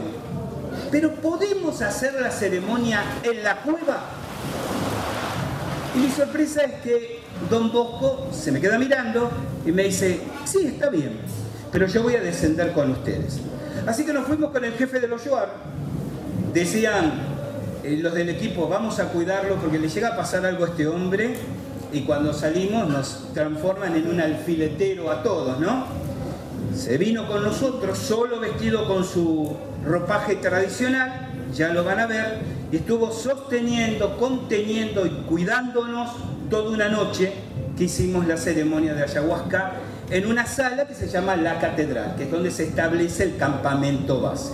pero ¿podemos hacer la ceremonia en la cueva? Y mi sorpresa es que Don Bosco se me queda mirando y me dice, sí, está bien, pero yo voy a descender con ustedes. Así que nos fuimos con el jefe de los Yoar. Decían eh, los del equipo, vamos a cuidarlo porque le llega a pasar algo a este hombre y cuando salimos nos transforman en un alfiletero a todos, ¿no? Se vino con nosotros solo vestido con su ropaje tradicional, ya lo van a ver, y estuvo sosteniendo, conteniendo y cuidándonos toda una noche que hicimos la ceremonia de ayahuasca en una sala que se llama la catedral, que es donde se establece el campamento base.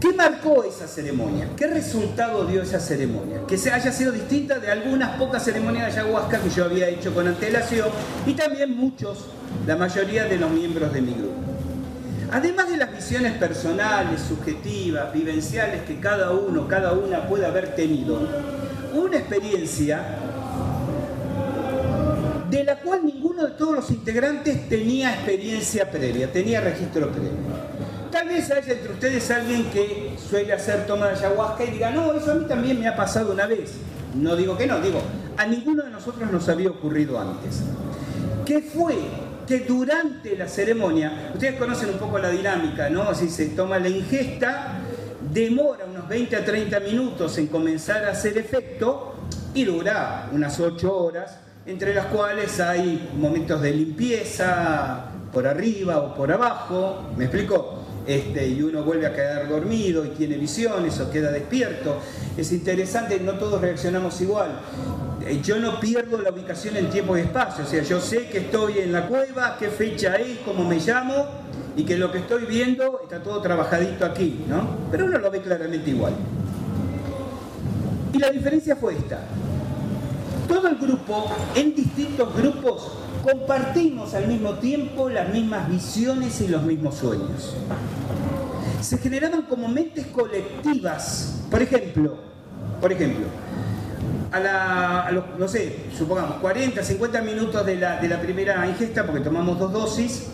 ¿Qué marcó esa ceremonia? ¿Qué resultado dio esa ceremonia? Que se haya sido distinta de algunas pocas ceremonias de ayahuasca que yo había hecho con antelación y también muchos, la mayoría de los miembros de mi grupo. Además de las visiones personales, subjetivas, vivenciales que cada uno, cada una puede haber tenido, una experiencia de la cual ninguno de todos los integrantes tenía experiencia previa, tenía registro previo. Tal vez haya entre ustedes alguien que suele hacer toma de ayahuasca y diga, no, eso a mí también me ha pasado una vez. No digo que no, digo, a ninguno de nosotros nos había ocurrido antes. ¿Qué fue? Que durante la ceremonia, ustedes conocen un poco la dinámica, ¿no? Si se toma la ingesta, demora unos 20 a 30 minutos en comenzar a hacer efecto y dura unas 8 horas, entre las cuales hay momentos de limpieza por arriba o por abajo, ¿me explico? Este, y uno vuelve a quedar dormido y tiene visiones o queda despierto. Es interesante, no todos reaccionamos igual. Eh, yo no pierdo la ubicación en tiempo y espacio, o sea, yo sé que estoy en la cueva, qué fecha es, cómo me llamo y que lo que estoy viendo está todo trabajadito aquí, ¿no? Pero uno lo ve claramente igual. Y la diferencia fue esta. Todo el grupo, en distintos grupos, compartimos al mismo tiempo las mismas visiones y los mismos sueños. Se generaban como mentes colectivas. Por ejemplo, por ejemplo, a, los, no sé, supongamos 40, 50 minutos de la, de la primera ingesta, porque tomamos dos dosis,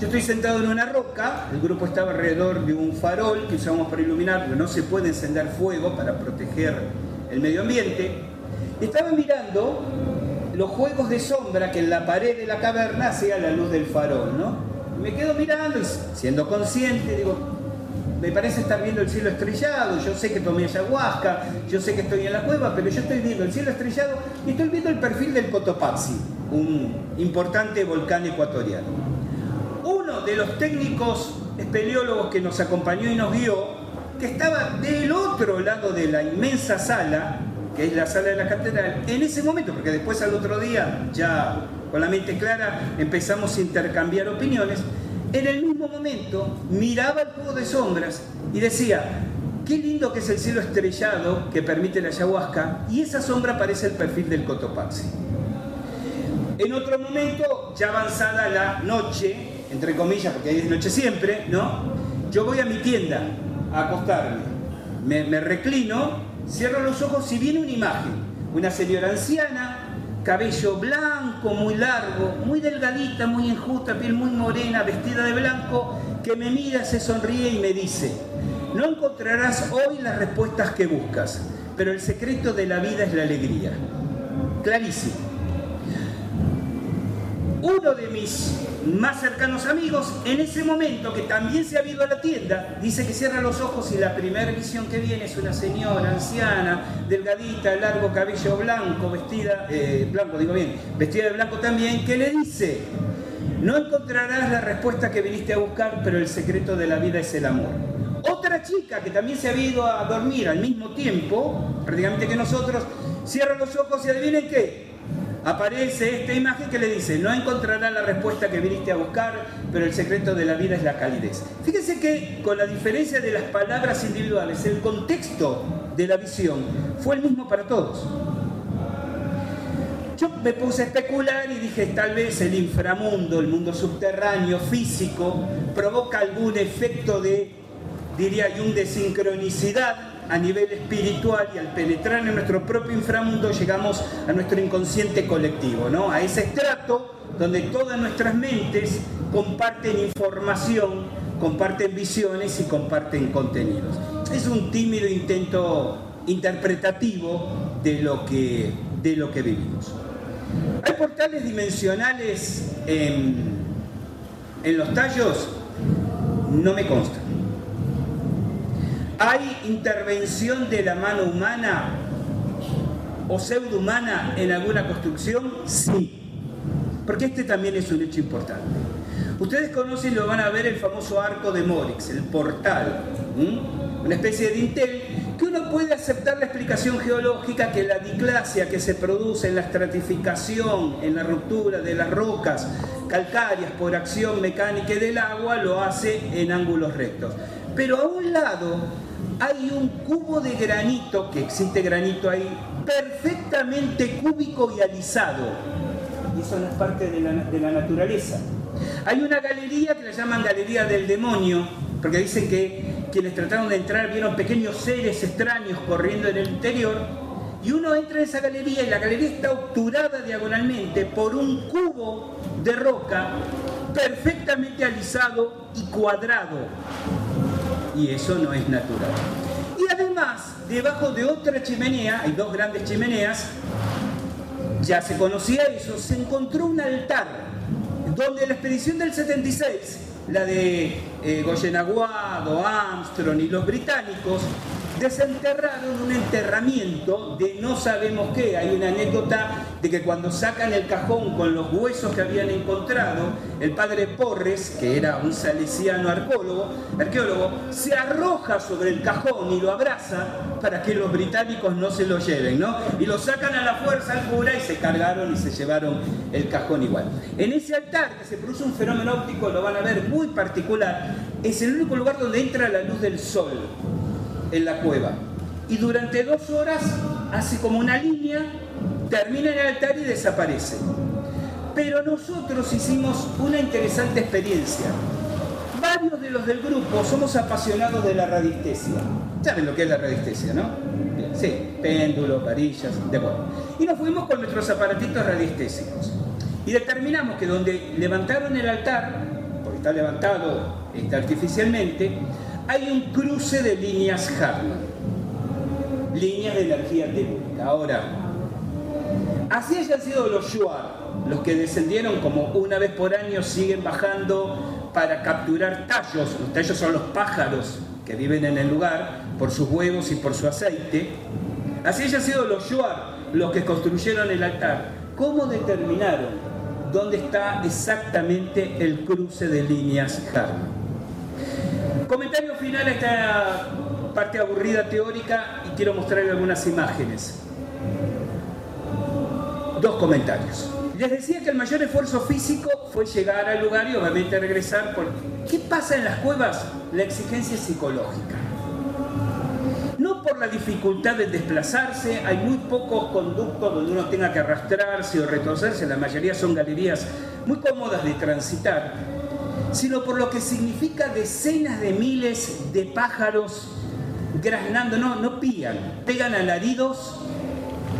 yo estoy sentado en una roca, el grupo estaba alrededor de un farol que usamos para iluminar, pero no se puede encender fuego para proteger el medio ambiente. Estaba mirando los juegos de sombra que en la pared de la caverna hacía la luz del farol, ¿no? me quedo mirando y siendo consciente, digo, me parece estar viendo el cielo estrellado, yo sé que tomé ayahuasca, yo sé que estoy en la cueva, pero yo estoy viendo el cielo estrellado y estoy viendo el perfil del Cotopaxi, un importante volcán ecuatoriano. Uno de los técnicos espeleólogos que nos acompañó y nos guió, que estaba del otro lado de la inmensa sala, que es la sala de la catedral, en ese momento, porque después al otro día, ya con la mente clara, empezamos a intercambiar opiniones, en el mismo momento miraba el juego de sombras y decía, qué lindo que es el cielo estrellado que permite la ayahuasca, y esa sombra parece el perfil del Cotopaxi. En otro momento, ya avanzada la noche, entre comillas, porque ahí es noche siempre, ¿no? Yo voy a mi tienda a acostarme, me, me reclino Cierro los ojos y viene una imagen, una señora anciana, cabello blanco, muy largo, muy delgadita, muy enjusta, piel muy morena, vestida de blanco, que me mira, se sonríe y me dice, no encontrarás hoy las respuestas que buscas, pero el secreto de la vida es la alegría. Clarísimo. Uno de mis más cercanos amigos, en ese momento que también se ha ido a la tienda, dice que cierra los ojos y la primera visión que viene es una señora anciana, delgadita, largo cabello blanco, vestida, eh, blanco digo bien, vestida de blanco también, que le dice, no encontrarás la respuesta que viniste a buscar, pero el secreto de la vida es el amor. Otra chica que también se ha ido a dormir al mismo tiempo, prácticamente que nosotros, cierra los ojos y adivinen qué, aparece esta imagen que le dice, no encontrará la respuesta que viniste a buscar, pero el secreto de la vida es la calidez. Fíjense que con la diferencia de las palabras individuales, el contexto de la visión fue el mismo para todos. Yo me puse a especular y dije, tal vez el inframundo, el mundo subterráneo, físico, provoca algún efecto de, diría yo, de sincronicidad a nivel espiritual y al penetrar en nuestro propio inframundo llegamos a nuestro inconsciente colectivo, ¿no? a ese estrato donde todas nuestras mentes comparten información, comparten visiones y comparten contenidos. Es un tímido intento interpretativo de lo que, de lo que vivimos. ¿Hay portales dimensionales en, en los tallos? No me consta. ¿Hay intervención de la mano humana o pseudo-humana en alguna construcción? Sí. Porque este también es un hecho importante. Ustedes conocen y lo van a ver el famoso arco de Morix, el portal, una especie de Intel, que uno puede aceptar la explicación geológica que la diclasia que se produce en la estratificación, en la ruptura de las rocas calcáreas por acción mecánica del agua, lo hace en ángulos rectos. Pero a un lado hay un cubo de granito, que existe granito ahí, perfectamente cúbico y alisado. Y eso no es parte de la, de la naturaleza. Hay una galería que la llaman Galería del Demonio, porque dicen que quienes trataron de entrar vieron pequeños seres extraños corriendo en el interior. Y uno entra en esa galería y la galería está obturada diagonalmente por un cubo de roca perfectamente alisado y cuadrado. Y eso no es natural. Y además, debajo de otra chimenea, hay dos grandes chimeneas, ya se conocía eso, se encontró un altar donde la expedición del 76 la de eh, Armstrong y los británicos, desenterraron un enterramiento de no sabemos qué. Hay una anécdota de que cuando sacan el cajón con los huesos que habían encontrado, el padre Porres, que era un salesiano arqueólogo, arqueólogo se arroja sobre el cajón y lo abraza para que los británicos no se lo lleven, ¿no? Y lo sacan a la fuerza al cura y se cargaron y se llevaron el cajón igual. En ese altar, que se produce un fenómeno óptico, lo van a ver muy particular, es el único lugar donde entra la luz del sol en la cueva. Y durante dos horas hace como una línea, termina en el altar y desaparece. Pero nosotros hicimos una interesante experiencia. Varios de los del grupo somos apasionados de la radiestesia. ¿Saben lo que es la radiestesia, no? Sí, péndulos, varillas, de bueno. Y nos fuimos con nuestros aparatitos radiestésicos. Y determinamos que donde levantaron el altar, porque está levantado está artificialmente, hay un cruce de líneas Hartmann, líneas de energía telúrica. Ahora, así hayan sido los Shuar, los que descendieron como una vez por año siguen bajando para capturar tallos, los tallos son los pájaros que viven en el lugar por sus huevos y por su aceite, así hayan sido los Shuar los que construyeron el altar, ¿cómo determinaron dónde está exactamente el cruce de líneas Hartmann? Comentario final a esta parte aburrida teórica y quiero mostrarle algunas imágenes. Dos comentarios. Les decía que el mayor esfuerzo físico fue llegar al lugar y obviamente regresar. Por... ¿Qué pasa en las cuevas? La exigencia psicológica. No por la dificultad de desplazarse, hay muy pocos conductos donde uno tenga que arrastrarse o retorcerse, la mayoría son galerías muy cómodas de transitar, sino por lo que significa decenas de miles de pájaros graznando, no, no pían, pegan alaridos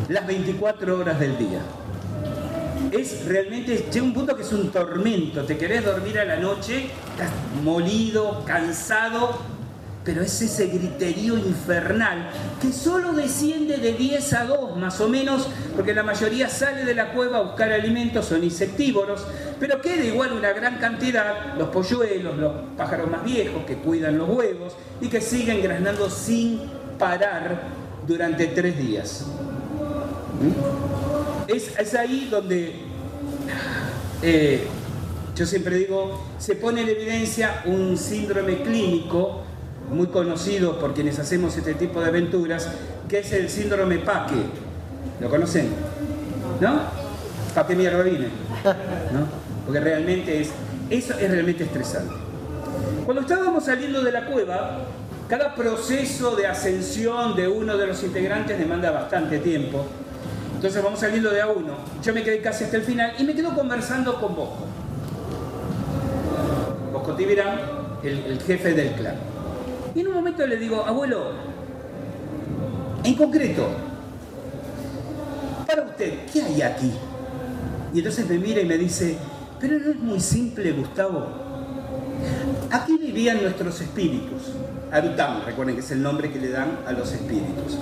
las 24 horas del día. Es realmente, llega un punto que es un tormento, te querés dormir a la noche, estás molido, cansado, pero es ese griterío infernal que solo desciende de 10 a 2 más o menos, porque la mayoría sale de la cueva a buscar alimentos, son insectívoros, pero queda igual una gran cantidad, los polluelos, los pájaros más viejos que cuidan los huevos y que siguen graznando sin parar durante tres días. ¿Mm? Es, ahí donde eh, yo siempre digo, se pone en evidencia un síndrome clínico muy conocido por quienes hacemos este tipo de aventuras, que es el síndrome Paque. ¿Lo conocen? ¿No? ¿Para qué mierda? ¿No? Porque realmente es, eso es realmente estresante. Cuando estábamos saliendo de la cueva, cada proceso de ascensión de uno de los integrantes demanda bastante tiempo. Entonces vamos saliendo de a uno. Yo me quedé casi hasta el final y me quedo conversando con Bosco. Bosco Tibirán, el jefe del clan. Y en un momento le digo, abuelo, en concreto, para usted, ¿qué hay aquí? Y entonces me mira y me dice, pero no es muy simple, Gustavo. Aquí vivían nuestros espíritus. Arutam, recuerden que es el nombre que le dan a los espíritus.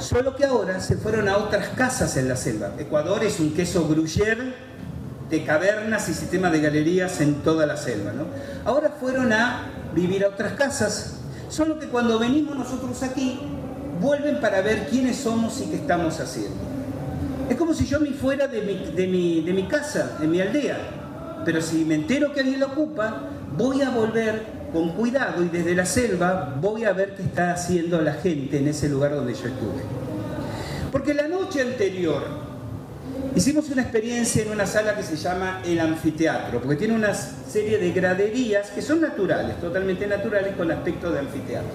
Solo que ahora se fueron a otras casas en la selva. Ecuador es un queso gruyere de cavernas y sistema de galerías en toda la selva. ¿no? Ahora fueron a vivir a otras casas, solo que cuando venimos nosotros aquí, vuelven para ver quiénes somos y qué estamos haciendo. Es como si yo me fuera de mi, de mi, de mi casa, de mi aldea, pero si me entero que alguien la ocupa, voy a volver con cuidado y desde la selva voy a ver qué está haciendo la gente en ese lugar donde yo estuve. Porque la noche anterior hicimos una experiencia en una sala que se llama el anfiteatro, porque tiene una serie de graderías que son naturales, totalmente naturales con aspecto de anfiteatro.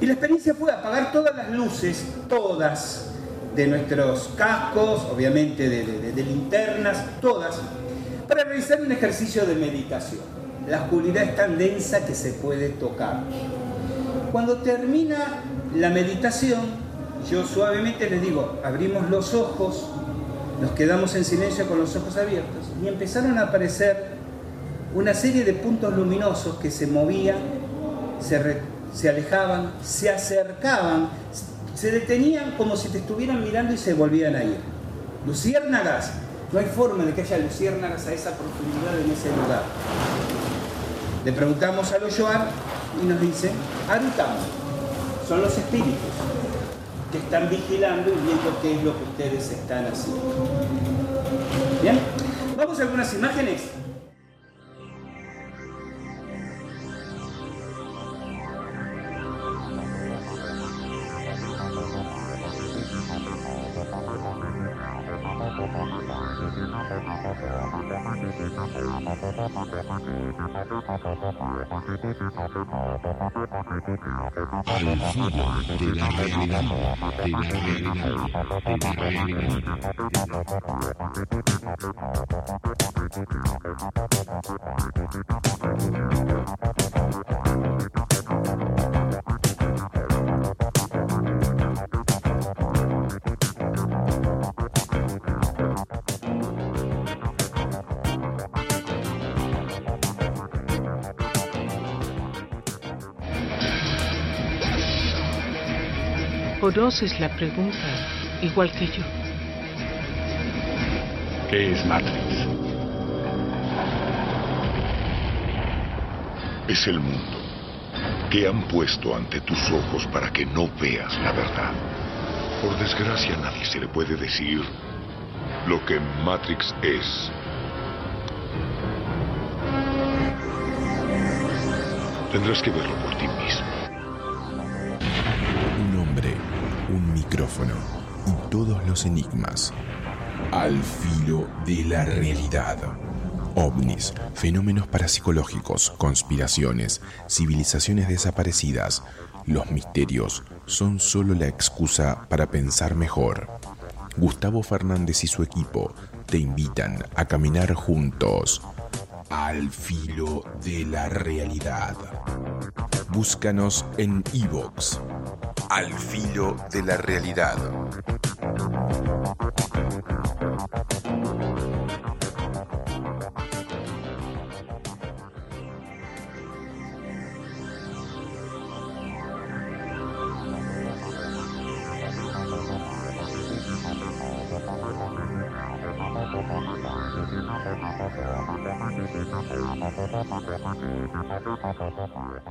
Y la experiencia fue apagar todas las luces, todas, de nuestros cascos, obviamente de, linternas, todas, para realizar un ejercicio de meditación. La oscuridad es tan densa que se puede tocar. Cuando termina la meditación, yo suavemente les digo, abrimos los ojos, nos quedamos en silencio con los ojos abiertos y empezaron a aparecer una serie de puntos luminosos que se movían, se, se alejaban, se acercaban, se detenían como si te estuvieran mirando y se volvían a ir. Luciérnagas, no hay forma de que haya luciérnagas a esa profundidad en ese lugar. Le preguntamos a los Yoar y nos dice, Arutam, son los espíritus que están vigilando y viendo qué es lo que ustedes están haciendo. Bien, vamos a algunas imágenes. Conoces la pregunta igual que yo. ¿Qué es Matrix? Es el mundo que han puesto ante tus ojos para que no veas la verdad. Por desgracia nadie se le puede decir lo que Matrix es. Tendrás que verlo por ti mismo. Un hombre, un micrófono y todos los enigmas. Al filo de la realidad. OVNIs, fenómenos parapsicológicos, conspiraciones, civilizaciones desaparecidas. Los misterios son solo la excusa para pensar mejor. Gustavo Fernández y su equipo te invitan a caminar juntos al filo de la realidad. Búscanos en iVoox. Al filo de la realidad.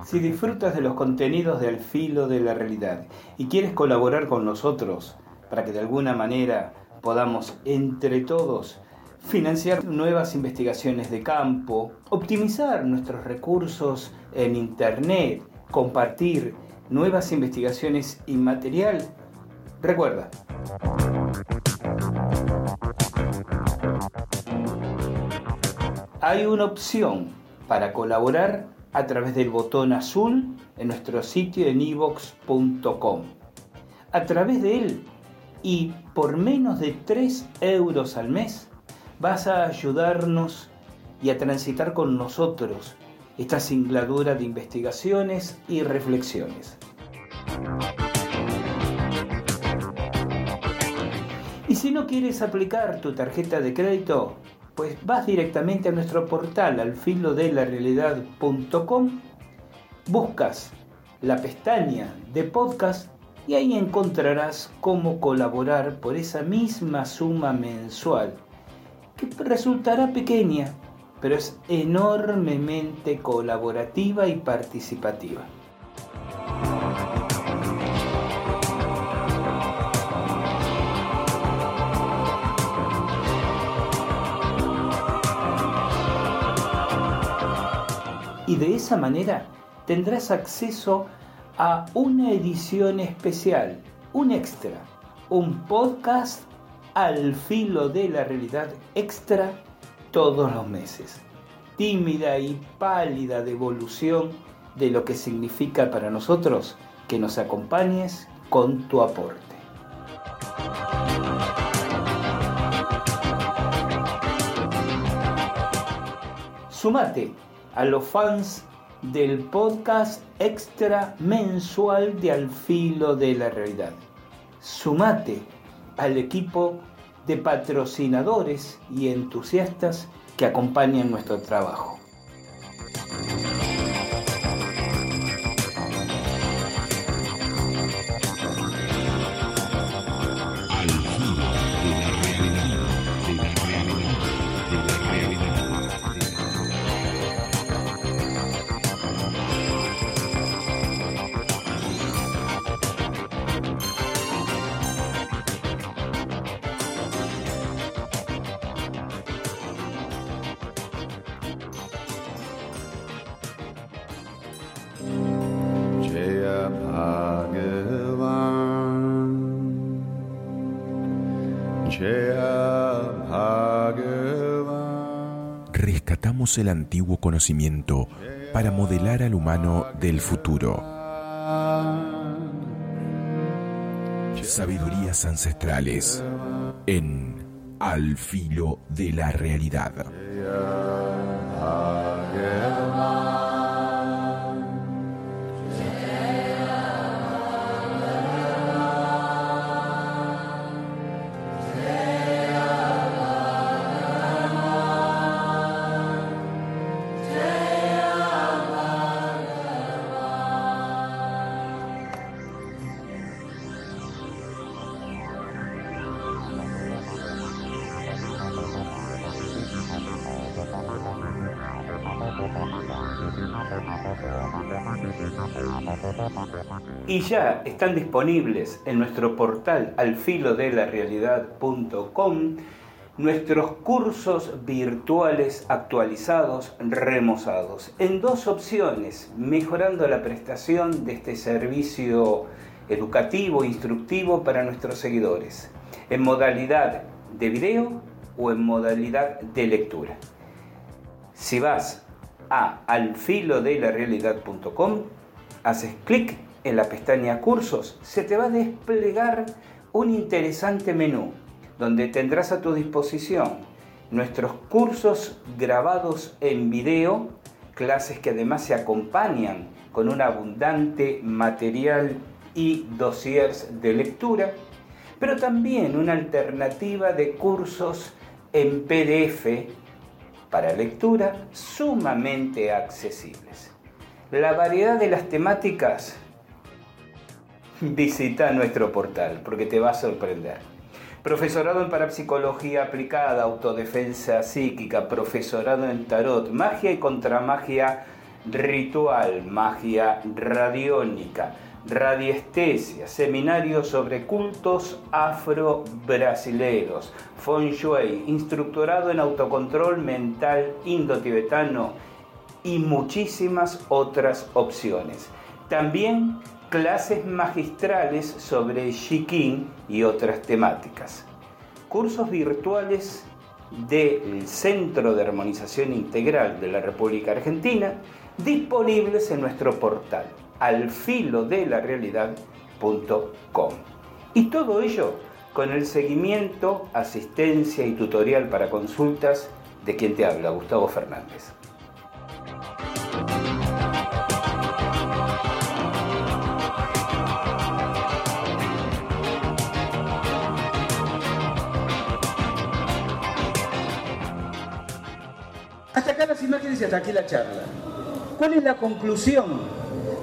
Si disfrutas de los contenidos del filo de la realidad y quieres colaborar con nosotros para que de alguna manera podamos entre todos financiar nuevas investigaciones de campo, optimizar nuestros recursos en Internet, compartir nuevas investigaciones y material, recuerda. Hay una opción para colaborar a través del botón azul en nuestro sitio en evox.com. A través de él y por menos de 3 euros al mes vas a ayudarnos y a transitar con nosotros esta singladura de investigaciones y reflexiones. Y si no quieres aplicar tu tarjeta de crédito, pues vas directamente a nuestro portal al filo de la realidad.com, buscas la pestaña de podcast y ahí encontrarás cómo colaborar por esa misma suma mensual, que resultará pequeña, pero es enormemente colaborativa y participativa. De esa manera tendrás acceso a una edición especial, un extra, un podcast al filo de la realidad extra todos los meses. Tímida y pálida devolución de lo que significa para nosotros que nos acompañes con tu aporte. Sumate a los fans del podcast extra mensual de Al Filo de la Realidad. Sumate al equipo de patrocinadores y entusiastas que acompañan nuestro trabajo. El antiguo conocimiento para modelar al humano del futuro. Sabidurías ancestrales en Al filo de la realidad. Y ya están disponibles en nuestro portal alfilodelarealidad.com nuestros cursos virtuales actualizados, remozados, en dos opciones, mejorando la prestación de este servicio educativo, instructivo para nuestros seguidores, en modalidad de video o en modalidad de lectura. Si vas a alfilodelarealidad.com, haces clic en la pestaña Cursos, se te va a desplegar un interesante menú donde tendrás a tu disposición nuestros cursos grabados en video, clases que además se acompañan con un abundante material y dossiers de lectura, pero también una alternativa de cursos en PDF para lectura sumamente accesibles. La variedad de las temáticas [laughs] visita nuestro portal porque te va a sorprender. Profesorado en parapsicología aplicada, autodefensa psíquica, profesorado en tarot, magia y contramagia ritual, magia radiónica, radiestesia, seminario sobre cultos afro-brasileros, feng shui, instructorado en autocontrol mental indo-tibetano y muchísimas otras opciones. También clases magistrales sobre Shikin y otras temáticas, cursos virtuales del Centro de Armonización Integral de la República Argentina, disponibles en nuestro portal alfilodelarealidad.com. Y todo ello con el seguimiento, asistencia y tutorial para consultas de quien te habla, Gustavo Fernández. Imágenes y hasta aquí la charla. ¿Cuál es la conclusión?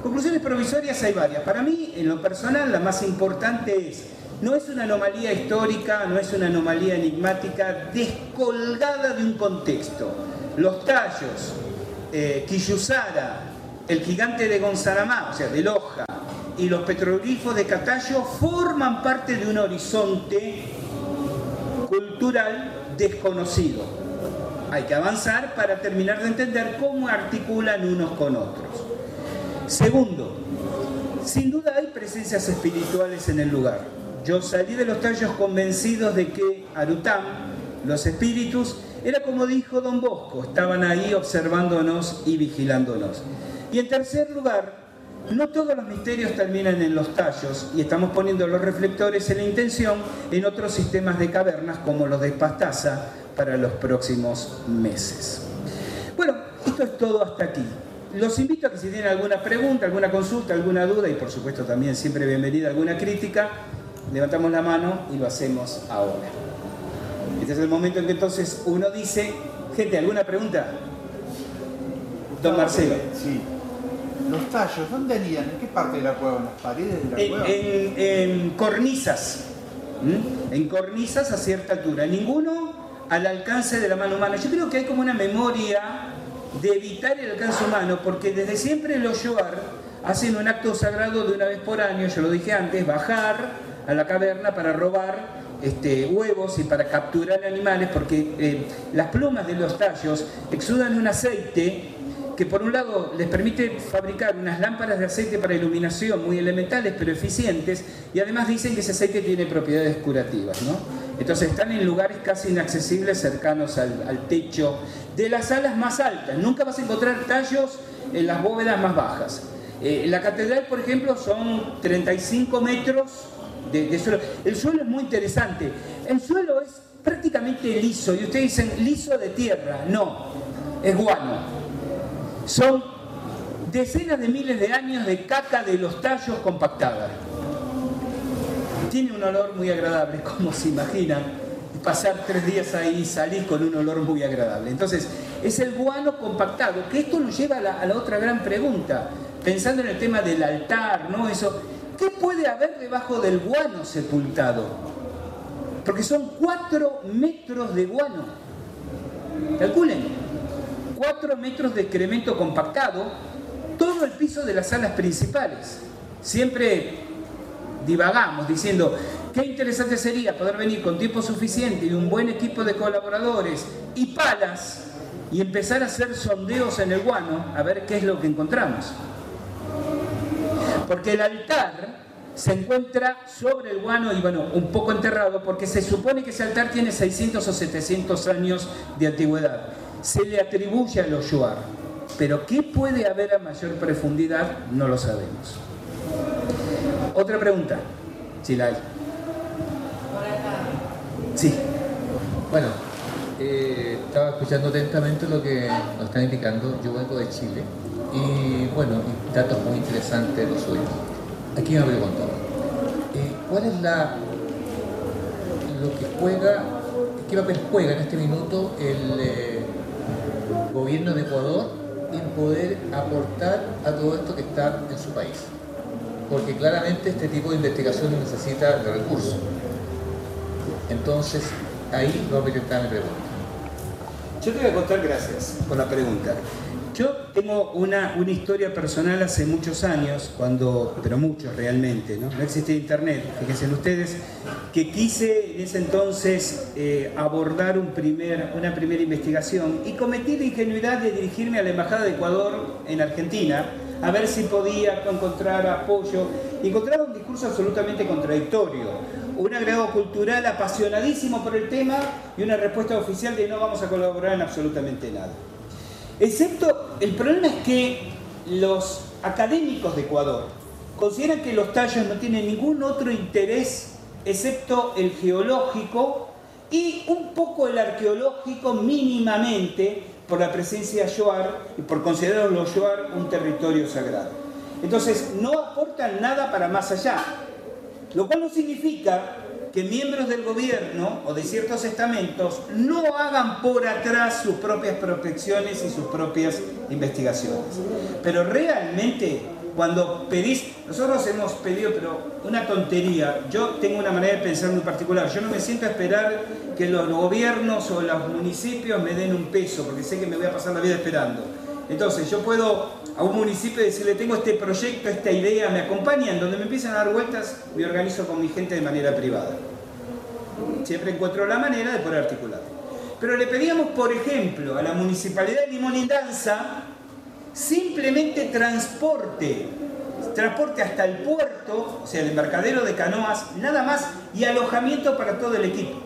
Conclusiones provisorias hay varias. Para mí, en lo personal, la más importante es, no es una anomalía histórica, no es una anomalía enigmática descolgada de un contexto. Los tallos, eh, el gigante de Gonzanamá, o sea, de Loja, y los petroglifos de Catayo forman parte de un horizonte cultural desconocido hay que avanzar para terminar de entender cómo articulan unos con otros. Segundo, sin duda hay presencias espirituales en el lugar. Yo salí de los tallos convencidos de que Arutam, los espíritus, era como dijo don Bosco, estaban ahí observándonos y vigilándonos. Y en tercer lugar, no todos los misterios terminan en los tallos y estamos poniendo los reflectores en la intención en otros sistemas de cavernas como los de Pastaza para los próximos meses. Bueno, esto es todo hasta aquí. Los invito a que si tienen alguna pregunta, alguna consulta, alguna duda y por supuesto también siempre bienvenida alguna crítica, levantamos la mano y lo hacemos ahora. Este es el momento en que entonces uno dice, gente, ¿alguna pregunta? Don Marcelo. Sí. Los tallos, ¿dónde harían? ¿En qué parte de la cueva? ¿En las paredes de la En, cueva? en- en cornisas, en cornisas a cierta altura, ninguno al alcance de la mano humana. Yo creo que hay como una memoria de evitar el alcance humano, porque desde siempre los Yoar hacen un acto sagrado de una vez por año, yo lo dije antes, bajar a la caverna para robar este, huevos y para capturar animales, porque eh, las plumas de los tallos exudan un aceite que por un lado les permite fabricar unas lámparas de aceite para iluminación muy elementales pero eficientes y además dicen que ese aceite tiene propiedades curativas, ¿no? Entonces están en lugares casi inaccesibles cercanos al, techo de las salas más altas. Nunca vas a encontrar tallos en las bóvedas más bajas. Eh, la catedral, por ejemplo, son 35 metros de, de suelo. El suelo es muy interesante. El suelo es prácticamente liso y ustedes dicen liso de tierra. No, es guano. Son decenas de miles de años de caca de los tallos compactada. Tiene un olor muy agradable, [laughs] como se imaginan. Pasar tres días ahí y salir con un olor muy agradable. Entonces, es el guano compactado, que esto nos lleva a la, a la otra gran pregunta. Pensando en el tema del altar, ¿no? Eso, ¿qué puede haber debajo del guano sepultado? Porque son cuatro metros de guano. Calculen, 4 metros de excremento compactado, todo el piso de las salas principales. Siempre divagamos diciendo, qué interesante sería poder venir con tiempo suficiente y un buen equipo de colaboradores y palas y empezar a hacer sondeos en el guano a ver qué es lo que encontramos. Porque el altar se encuentra sobre el guano y bueno, un poco enterrado porque se supone que ese altar tiene 600 o 700 años de antigüedad. Se le atribuye a los Yuar, pero ¿qué puede haber a mayor profundidad? No lo sabemos. Otra pregunta, si. Sí. Bueno, eh, estaba escuchando atentamente lo que nos están indicando. Yo vengo de Chile y bueno, datos muy interesantes los suyos. Aquí me pregunto, eh, ¿cuál es la lo que juega, qué papel juega en este minuto el eh, gobierno de Ecuador en poder aportar a todo esto que está en su país? Porque claramente este tipo de investigación necesita de recursos. Entonces, ahí va a presentar mi pregunta. Yo te voy a contar gracias por la pregunta. Yo tengo una, una historia personal hace muchos años, cuando, pero muchos realmente, ¿no? No existía internet, fíjense ustedes, que quise en ese entonces eh, abordar un primer, una primera investigación y cometí la ingenuidad de dirigirme a la Embajada de Ecuador en Argentina a ver si podía encontrar apoyo. Encontraba un discurso absolutamente contradictorio un agregado cultural apasionadísimo por el tema y una respuesta oficial de no vamos a colaborar en absolutamente nada. Excepto, el problema es que los académicos de Ecuador consideran que los tallos no tienen ningún otro interés excepto el geológico y un poco el arqueológico mínimamente por la presencia Yoar y por considerar los Yoar un territorio sagrado. Entonces no aportan nada para más allá. Lo cual no significa que miembros del gobierno o de ciertos estamentos no hagan por atrás sus propias prospecciones y sus propias investigaciones. Pero realmente cuando pedís, nosotros hemos pedido, pero una tontería, yo tengo una manera de pensar muy particular, yo no me siento a esperar que los gobiernos o los municipios me den un peso, porque sé que me voy a pasar la vida esperando. Entonces yo puedo a un municipio decirle, tengo este proyecto, esta idea, me acompañan, donde me empiezan a dar vueltas, me organizo con mi gente de manera privada. Siempre encuentro la manera de poder articular. pero le pedíamos, por ejemplo, a la Municipalidad de Limón y Danza simplemente transporte, transporte hasta el puerto, o sea, el embarcadero de canoas, nada más, y alojamiento para todo el equipo.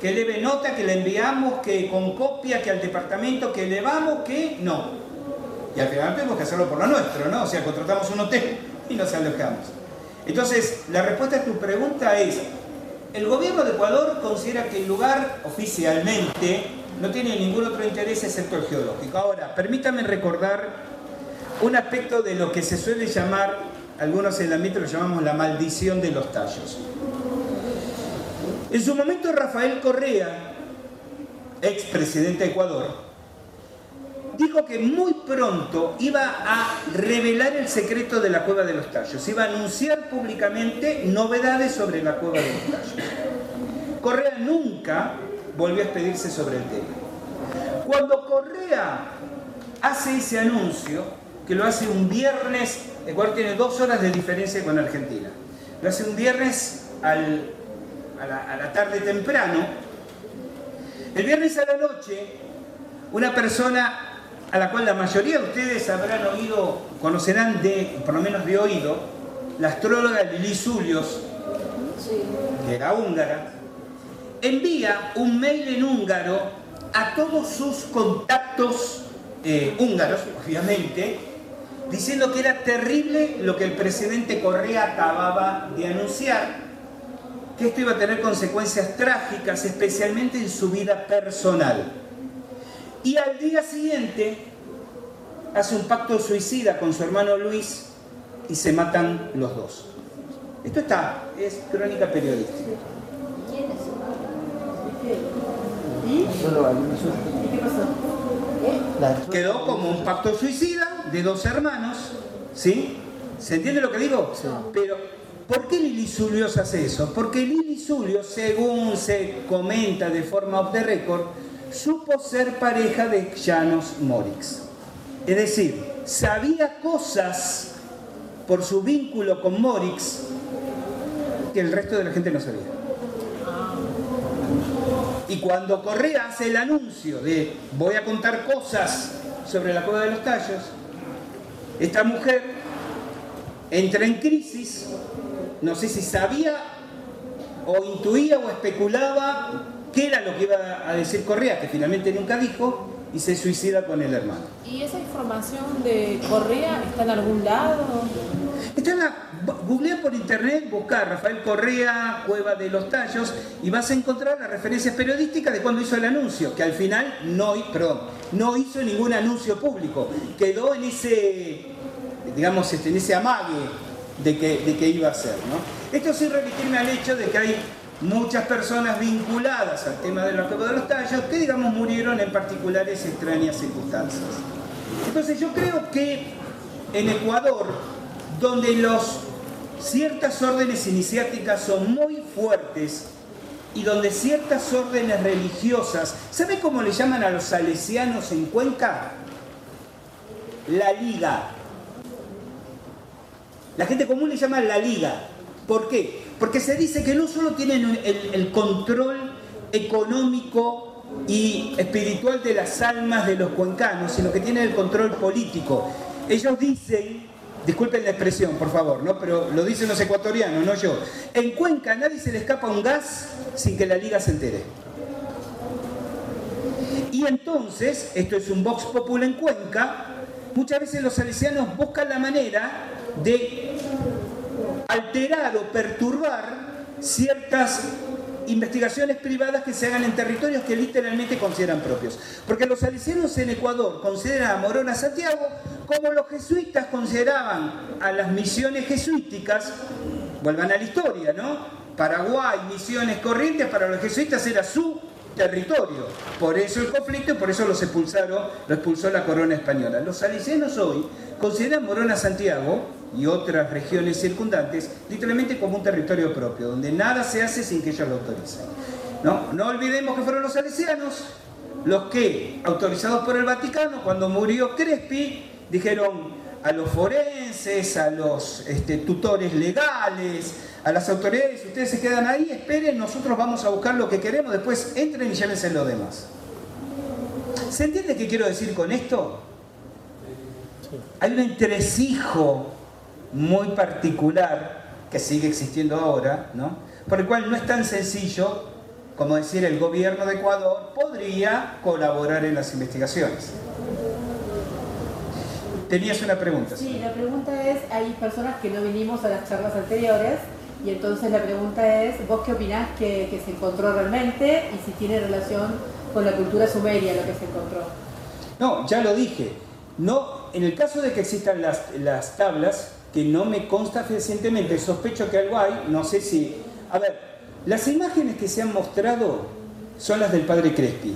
Que debe nota, que le enviamos, que con copia, que al departamento, que elevamos, que no. Y al final tenemos que hacerlo por lo nuestro, ¿no? O sea, contratamos un hotel y nos alojamos. Entonces, la respuesta a tu pregunta es, el gobierno de Ecuador considera que el lugar oficialmente no tiene ningún otro interés excepto el geológico. Ahora, permítame recordar un aspecto de lo que se suele llamar, algunos en el ámbito lo llamamos la maldición de los tallos. En su momento Rafael Correa, ex presidente de Ecuador, dijo que muy pronto iba a revelar el secreto de la cueva de los tallos, iba a anunciar públicamente novedades sobre la cueva de los tallos. Correa nunca volvió a expedirse sobre el tema. Cuando Correa hace ese anuncio, que lo hace un viernes, Ecuador tiene dos horas de diferencia con Argentina, lo hace un viernes a, la, a la tarde temprano, el viernes a la noche, una persona a la cual la mayoría de ustedes habrán oído, conocerán de, por lo menos de oído, la astróloga Lili Zulios, que era húngara, envía un mail en húngaro a todos sus contactos eh, húngaros, obviamente, diciendo que era terrible lo que el presidente Correa acababa de anunciar, que esto iba a tener consecuencias trágicas, especialmente en su vida personal. Y al día siguiente hace un pacto suicida con su hermano Luis y se matan los dos. Esto está, es crónica periodística. Quedó como un pacto suicida de dos hermanos, ¿sí? ¿Se entiende lo que digo? Pero, ¿por qué Lili Zulios hace eso? Porque Lili Zulios, según se comenta de forma off the record, supo ser pareja de Janos Morix. Es decir, sabía cosas por su vínculo con Morix que el resto de la gente no sabía. Y cuando Correa hace el anuncio de voy a contar cosas sobre la cueva de los tallos, esta mujer entra en crisis, no sé si sabía o intuía o especulaba qué era lo que iba a decir Correa, que finalmente nunca dijo, y se suicida con el hermano. ¿Y esa información de Correa está en algún lado? Está en la, googlea por internet, busca Rafael Correa, Cueva de los Tallos, y vas a encontrar las referencias periodísticas de cuando hizo el anuncio, que al final no, hizo ningún anuncio público, quedó en ese, digamos, este, en ese amague de que, iba a ser. Esto sin remitirme al hecho de que hay muchas personas vinculadas al tema de la cueva de los tallos que, digamos, murieron en particulares extrañas circunstancias. Entonces yo creo que en Ecuador, donde los, ciertas órdenes iniciáticas son muy fuertes y donde ciertas órdenes religiosas, ¿sabe cómo le llaman a los salesianos en Cuenca? La liga. La gente común le llama la liga. ¿Por qué? Porque se dice que no solo tienen el, control económico y espiritual de las almas de los cuencanos, sino que tienen el control político. Ellos dicen, disculpen la expresión, por favor, ¿no? pero lo dicen los ecuatorianos, no yo. En Cuenca nadie se le escapa un gas sin que la liga se entere. Y entonces, esto es un vox populi en Cuenca, muchas veces los salesianos buscan la manera de alterar o perturbar ciertas investigaciones privadas que se hagan en territorios que literalmente consideran propios. Porque los salesianos en Ecuador consideran a Morona Santiago como los jesuitas consideraban a las misiones jesuíticas, vuelvan a la historia, ¿no? Paraguay, misiones corrientes, para los jesuitas era su territorio. Por eso el conflicto y por eso los expulsaron, lo expulsó la corona española. Los salesianos hoy consideran Morona Santiago y otras regiones circundantes literalmente como un territorio propio, donde nada se hace sin que ellos lo autoricen. No, no olvidemos que fueron los salesianos los que, autorizados por el Vaticano, cuando murió Crespi, dijeron a los forenses, a los este, tutores legales, a las autoridades, ustedes se quedan ahí, esperen, nosotros vamos a buscar lo que queremos, después entren y llévense lo demás. ¿Se entiende qué quiero decir con esto? Hay un entresijo muy particular que sigue existiendo ahora, ¿no? por el cual no es tan sencillo como decir el gobierno de Ecuador podría colaborar en las investigaciones. Tenías una pregunta. Sí, la pregunta es, hay personas que no vinimos a las charlas anteriores y entonces la pregunta es, ¿vos qué opinás que, se encontró realmente y si tiene relación con la cultura sumeria lo que se encontró? No, ya lo dije. No, en el caso de que existan las, las tablas, que no me consta fehacientemente, sospecho que algo hay, no sé si... A ver, las imágenes que se han mostrado son las del padre Crespi.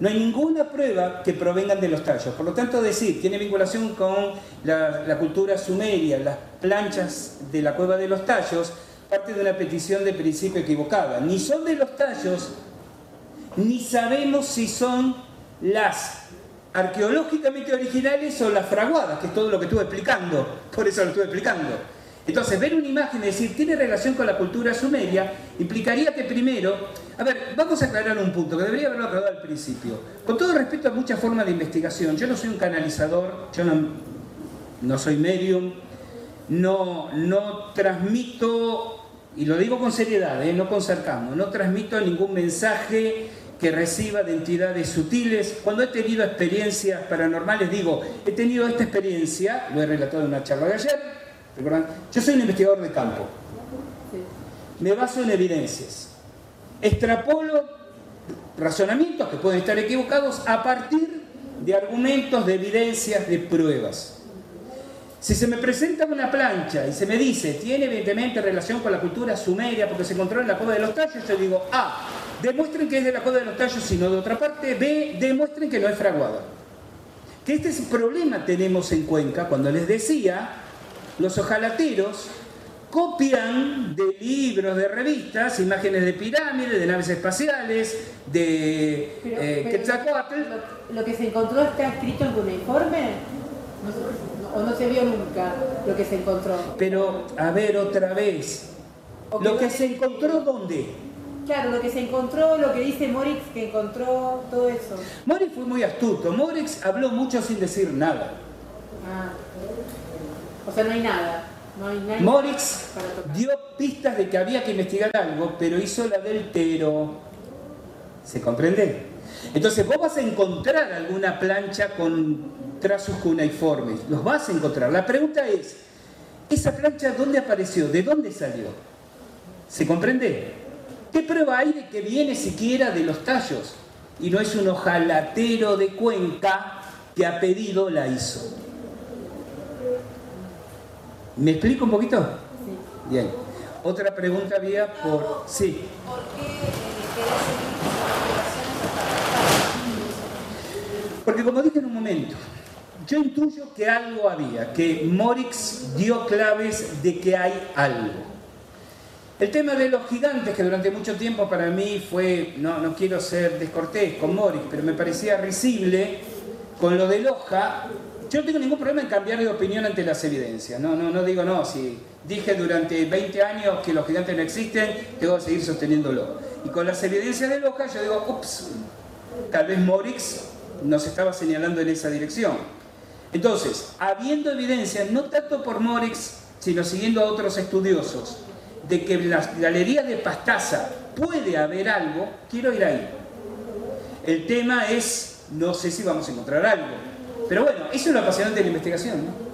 No hay ninguna prueba que provengan de los tallos. Por lo tanto, decir, tiene vinculación con la, cultura sumeria, las planchas de la cueva de los tallos, parte de una petición de principio equivocada. Ni son de los tallos, ni sabemos si son las arqueológicamente originales o las fraguadas, que es todo lo que estuve explicando. Por eso lo estuve explicando. Entonces, ver una imagen y decir, tiene relación con la cultura sumeria, implicaría que primero, a ver, vamos a aclarar un punto que debería haberlo aclarado al principio. Con todo respeto a muchas formas de investigación, yo no soy un canalizador, yo no, soy medium, no, no transmito, y lo digo con seriedad, ¿eh? no con no transmito ningún mensaje que reciba de entidades sutiles. Cuando he tenido experiencias paranormales, digo, he tenido esta experiencia, lo he relatado en una charla de ayer, yo soy un investigador de campo. Me baso en evidencias. Extrapolo razonamientos que pueden estar equivocados a partir de argumentos, de evidencias, de pruebas. Si se me presenta una plancha y se me dice, tiene evidentemente relación con la cultura sumeria porque se encontró en la cueva de los tallos, yo digo, A, demuestren que es de la cueva de los tallos y no de otra parte, B, demuestren que no es fraguada. Que este es el problema tenemos en Cuenca cuando les decía los ojalateros copian de libros, de revistas, imágenes de pirámides, de naves espaciales, de eh, Quetzalcoatl. Lo, que se encontró está escrito en un informe? ¿O no se vio nunca lo que se encontró? Pero, a ver, otra vez. ¿Lo que se encontró dónde? Claro, lo que se encontró, lo que dice Morix que encontró, todo eso. Morix fue muy astuto. Morix habló mucho sin decir nada. Ah. O sea, no hay nada. Morix dio pistas de que había que investigar algo, pero hizo la del Tero. ¿Se comprende? Entonces vos vas a encontrar alguna plancha con trazos cuneiformes. Los vas a encontrar. La pregunta es, ¿esa plancha dónde apareció? ¿De dónde salió? ¿Se comprende? ¿Qué prueba hay de que viene siquiera de los tallos? Y no es un ojalatero de Cuenca que a pedido la hizo. ¿Me explico un poquito? Sí. Bien. Otra pregunta había por... Sí. ¿Por qué Porque como dije en un momento, yo intuyo que algo había, que Morix dio claves de que hay algo. El tema de los gigantes, que durante mucho tiempo para mí fue, no, no quiero ser descortés con Morix, pero me parecía risible, con lo de Loja, yo no tengo ningún problema en cambiar de opinión ante las evidencias. No, no, no digo no. Si dije durante 20 años que los gigantes no existen, tengo que seguir sosteniéndolo. Y con las evidencias de Loja, yo digo, ups, tal vez Morix nos estaba señalando en esa dirección. Entonces, habiendo evidencias, no tanto por Morix, sino siguiendo a otros estudiosos, de que en las galerías de Pastaza puede haber algo, quiero ir ahí. El tema es, no sé si vamos a encontrar algo pero bueno, eso es lo apasionante de la investigación, ¿no?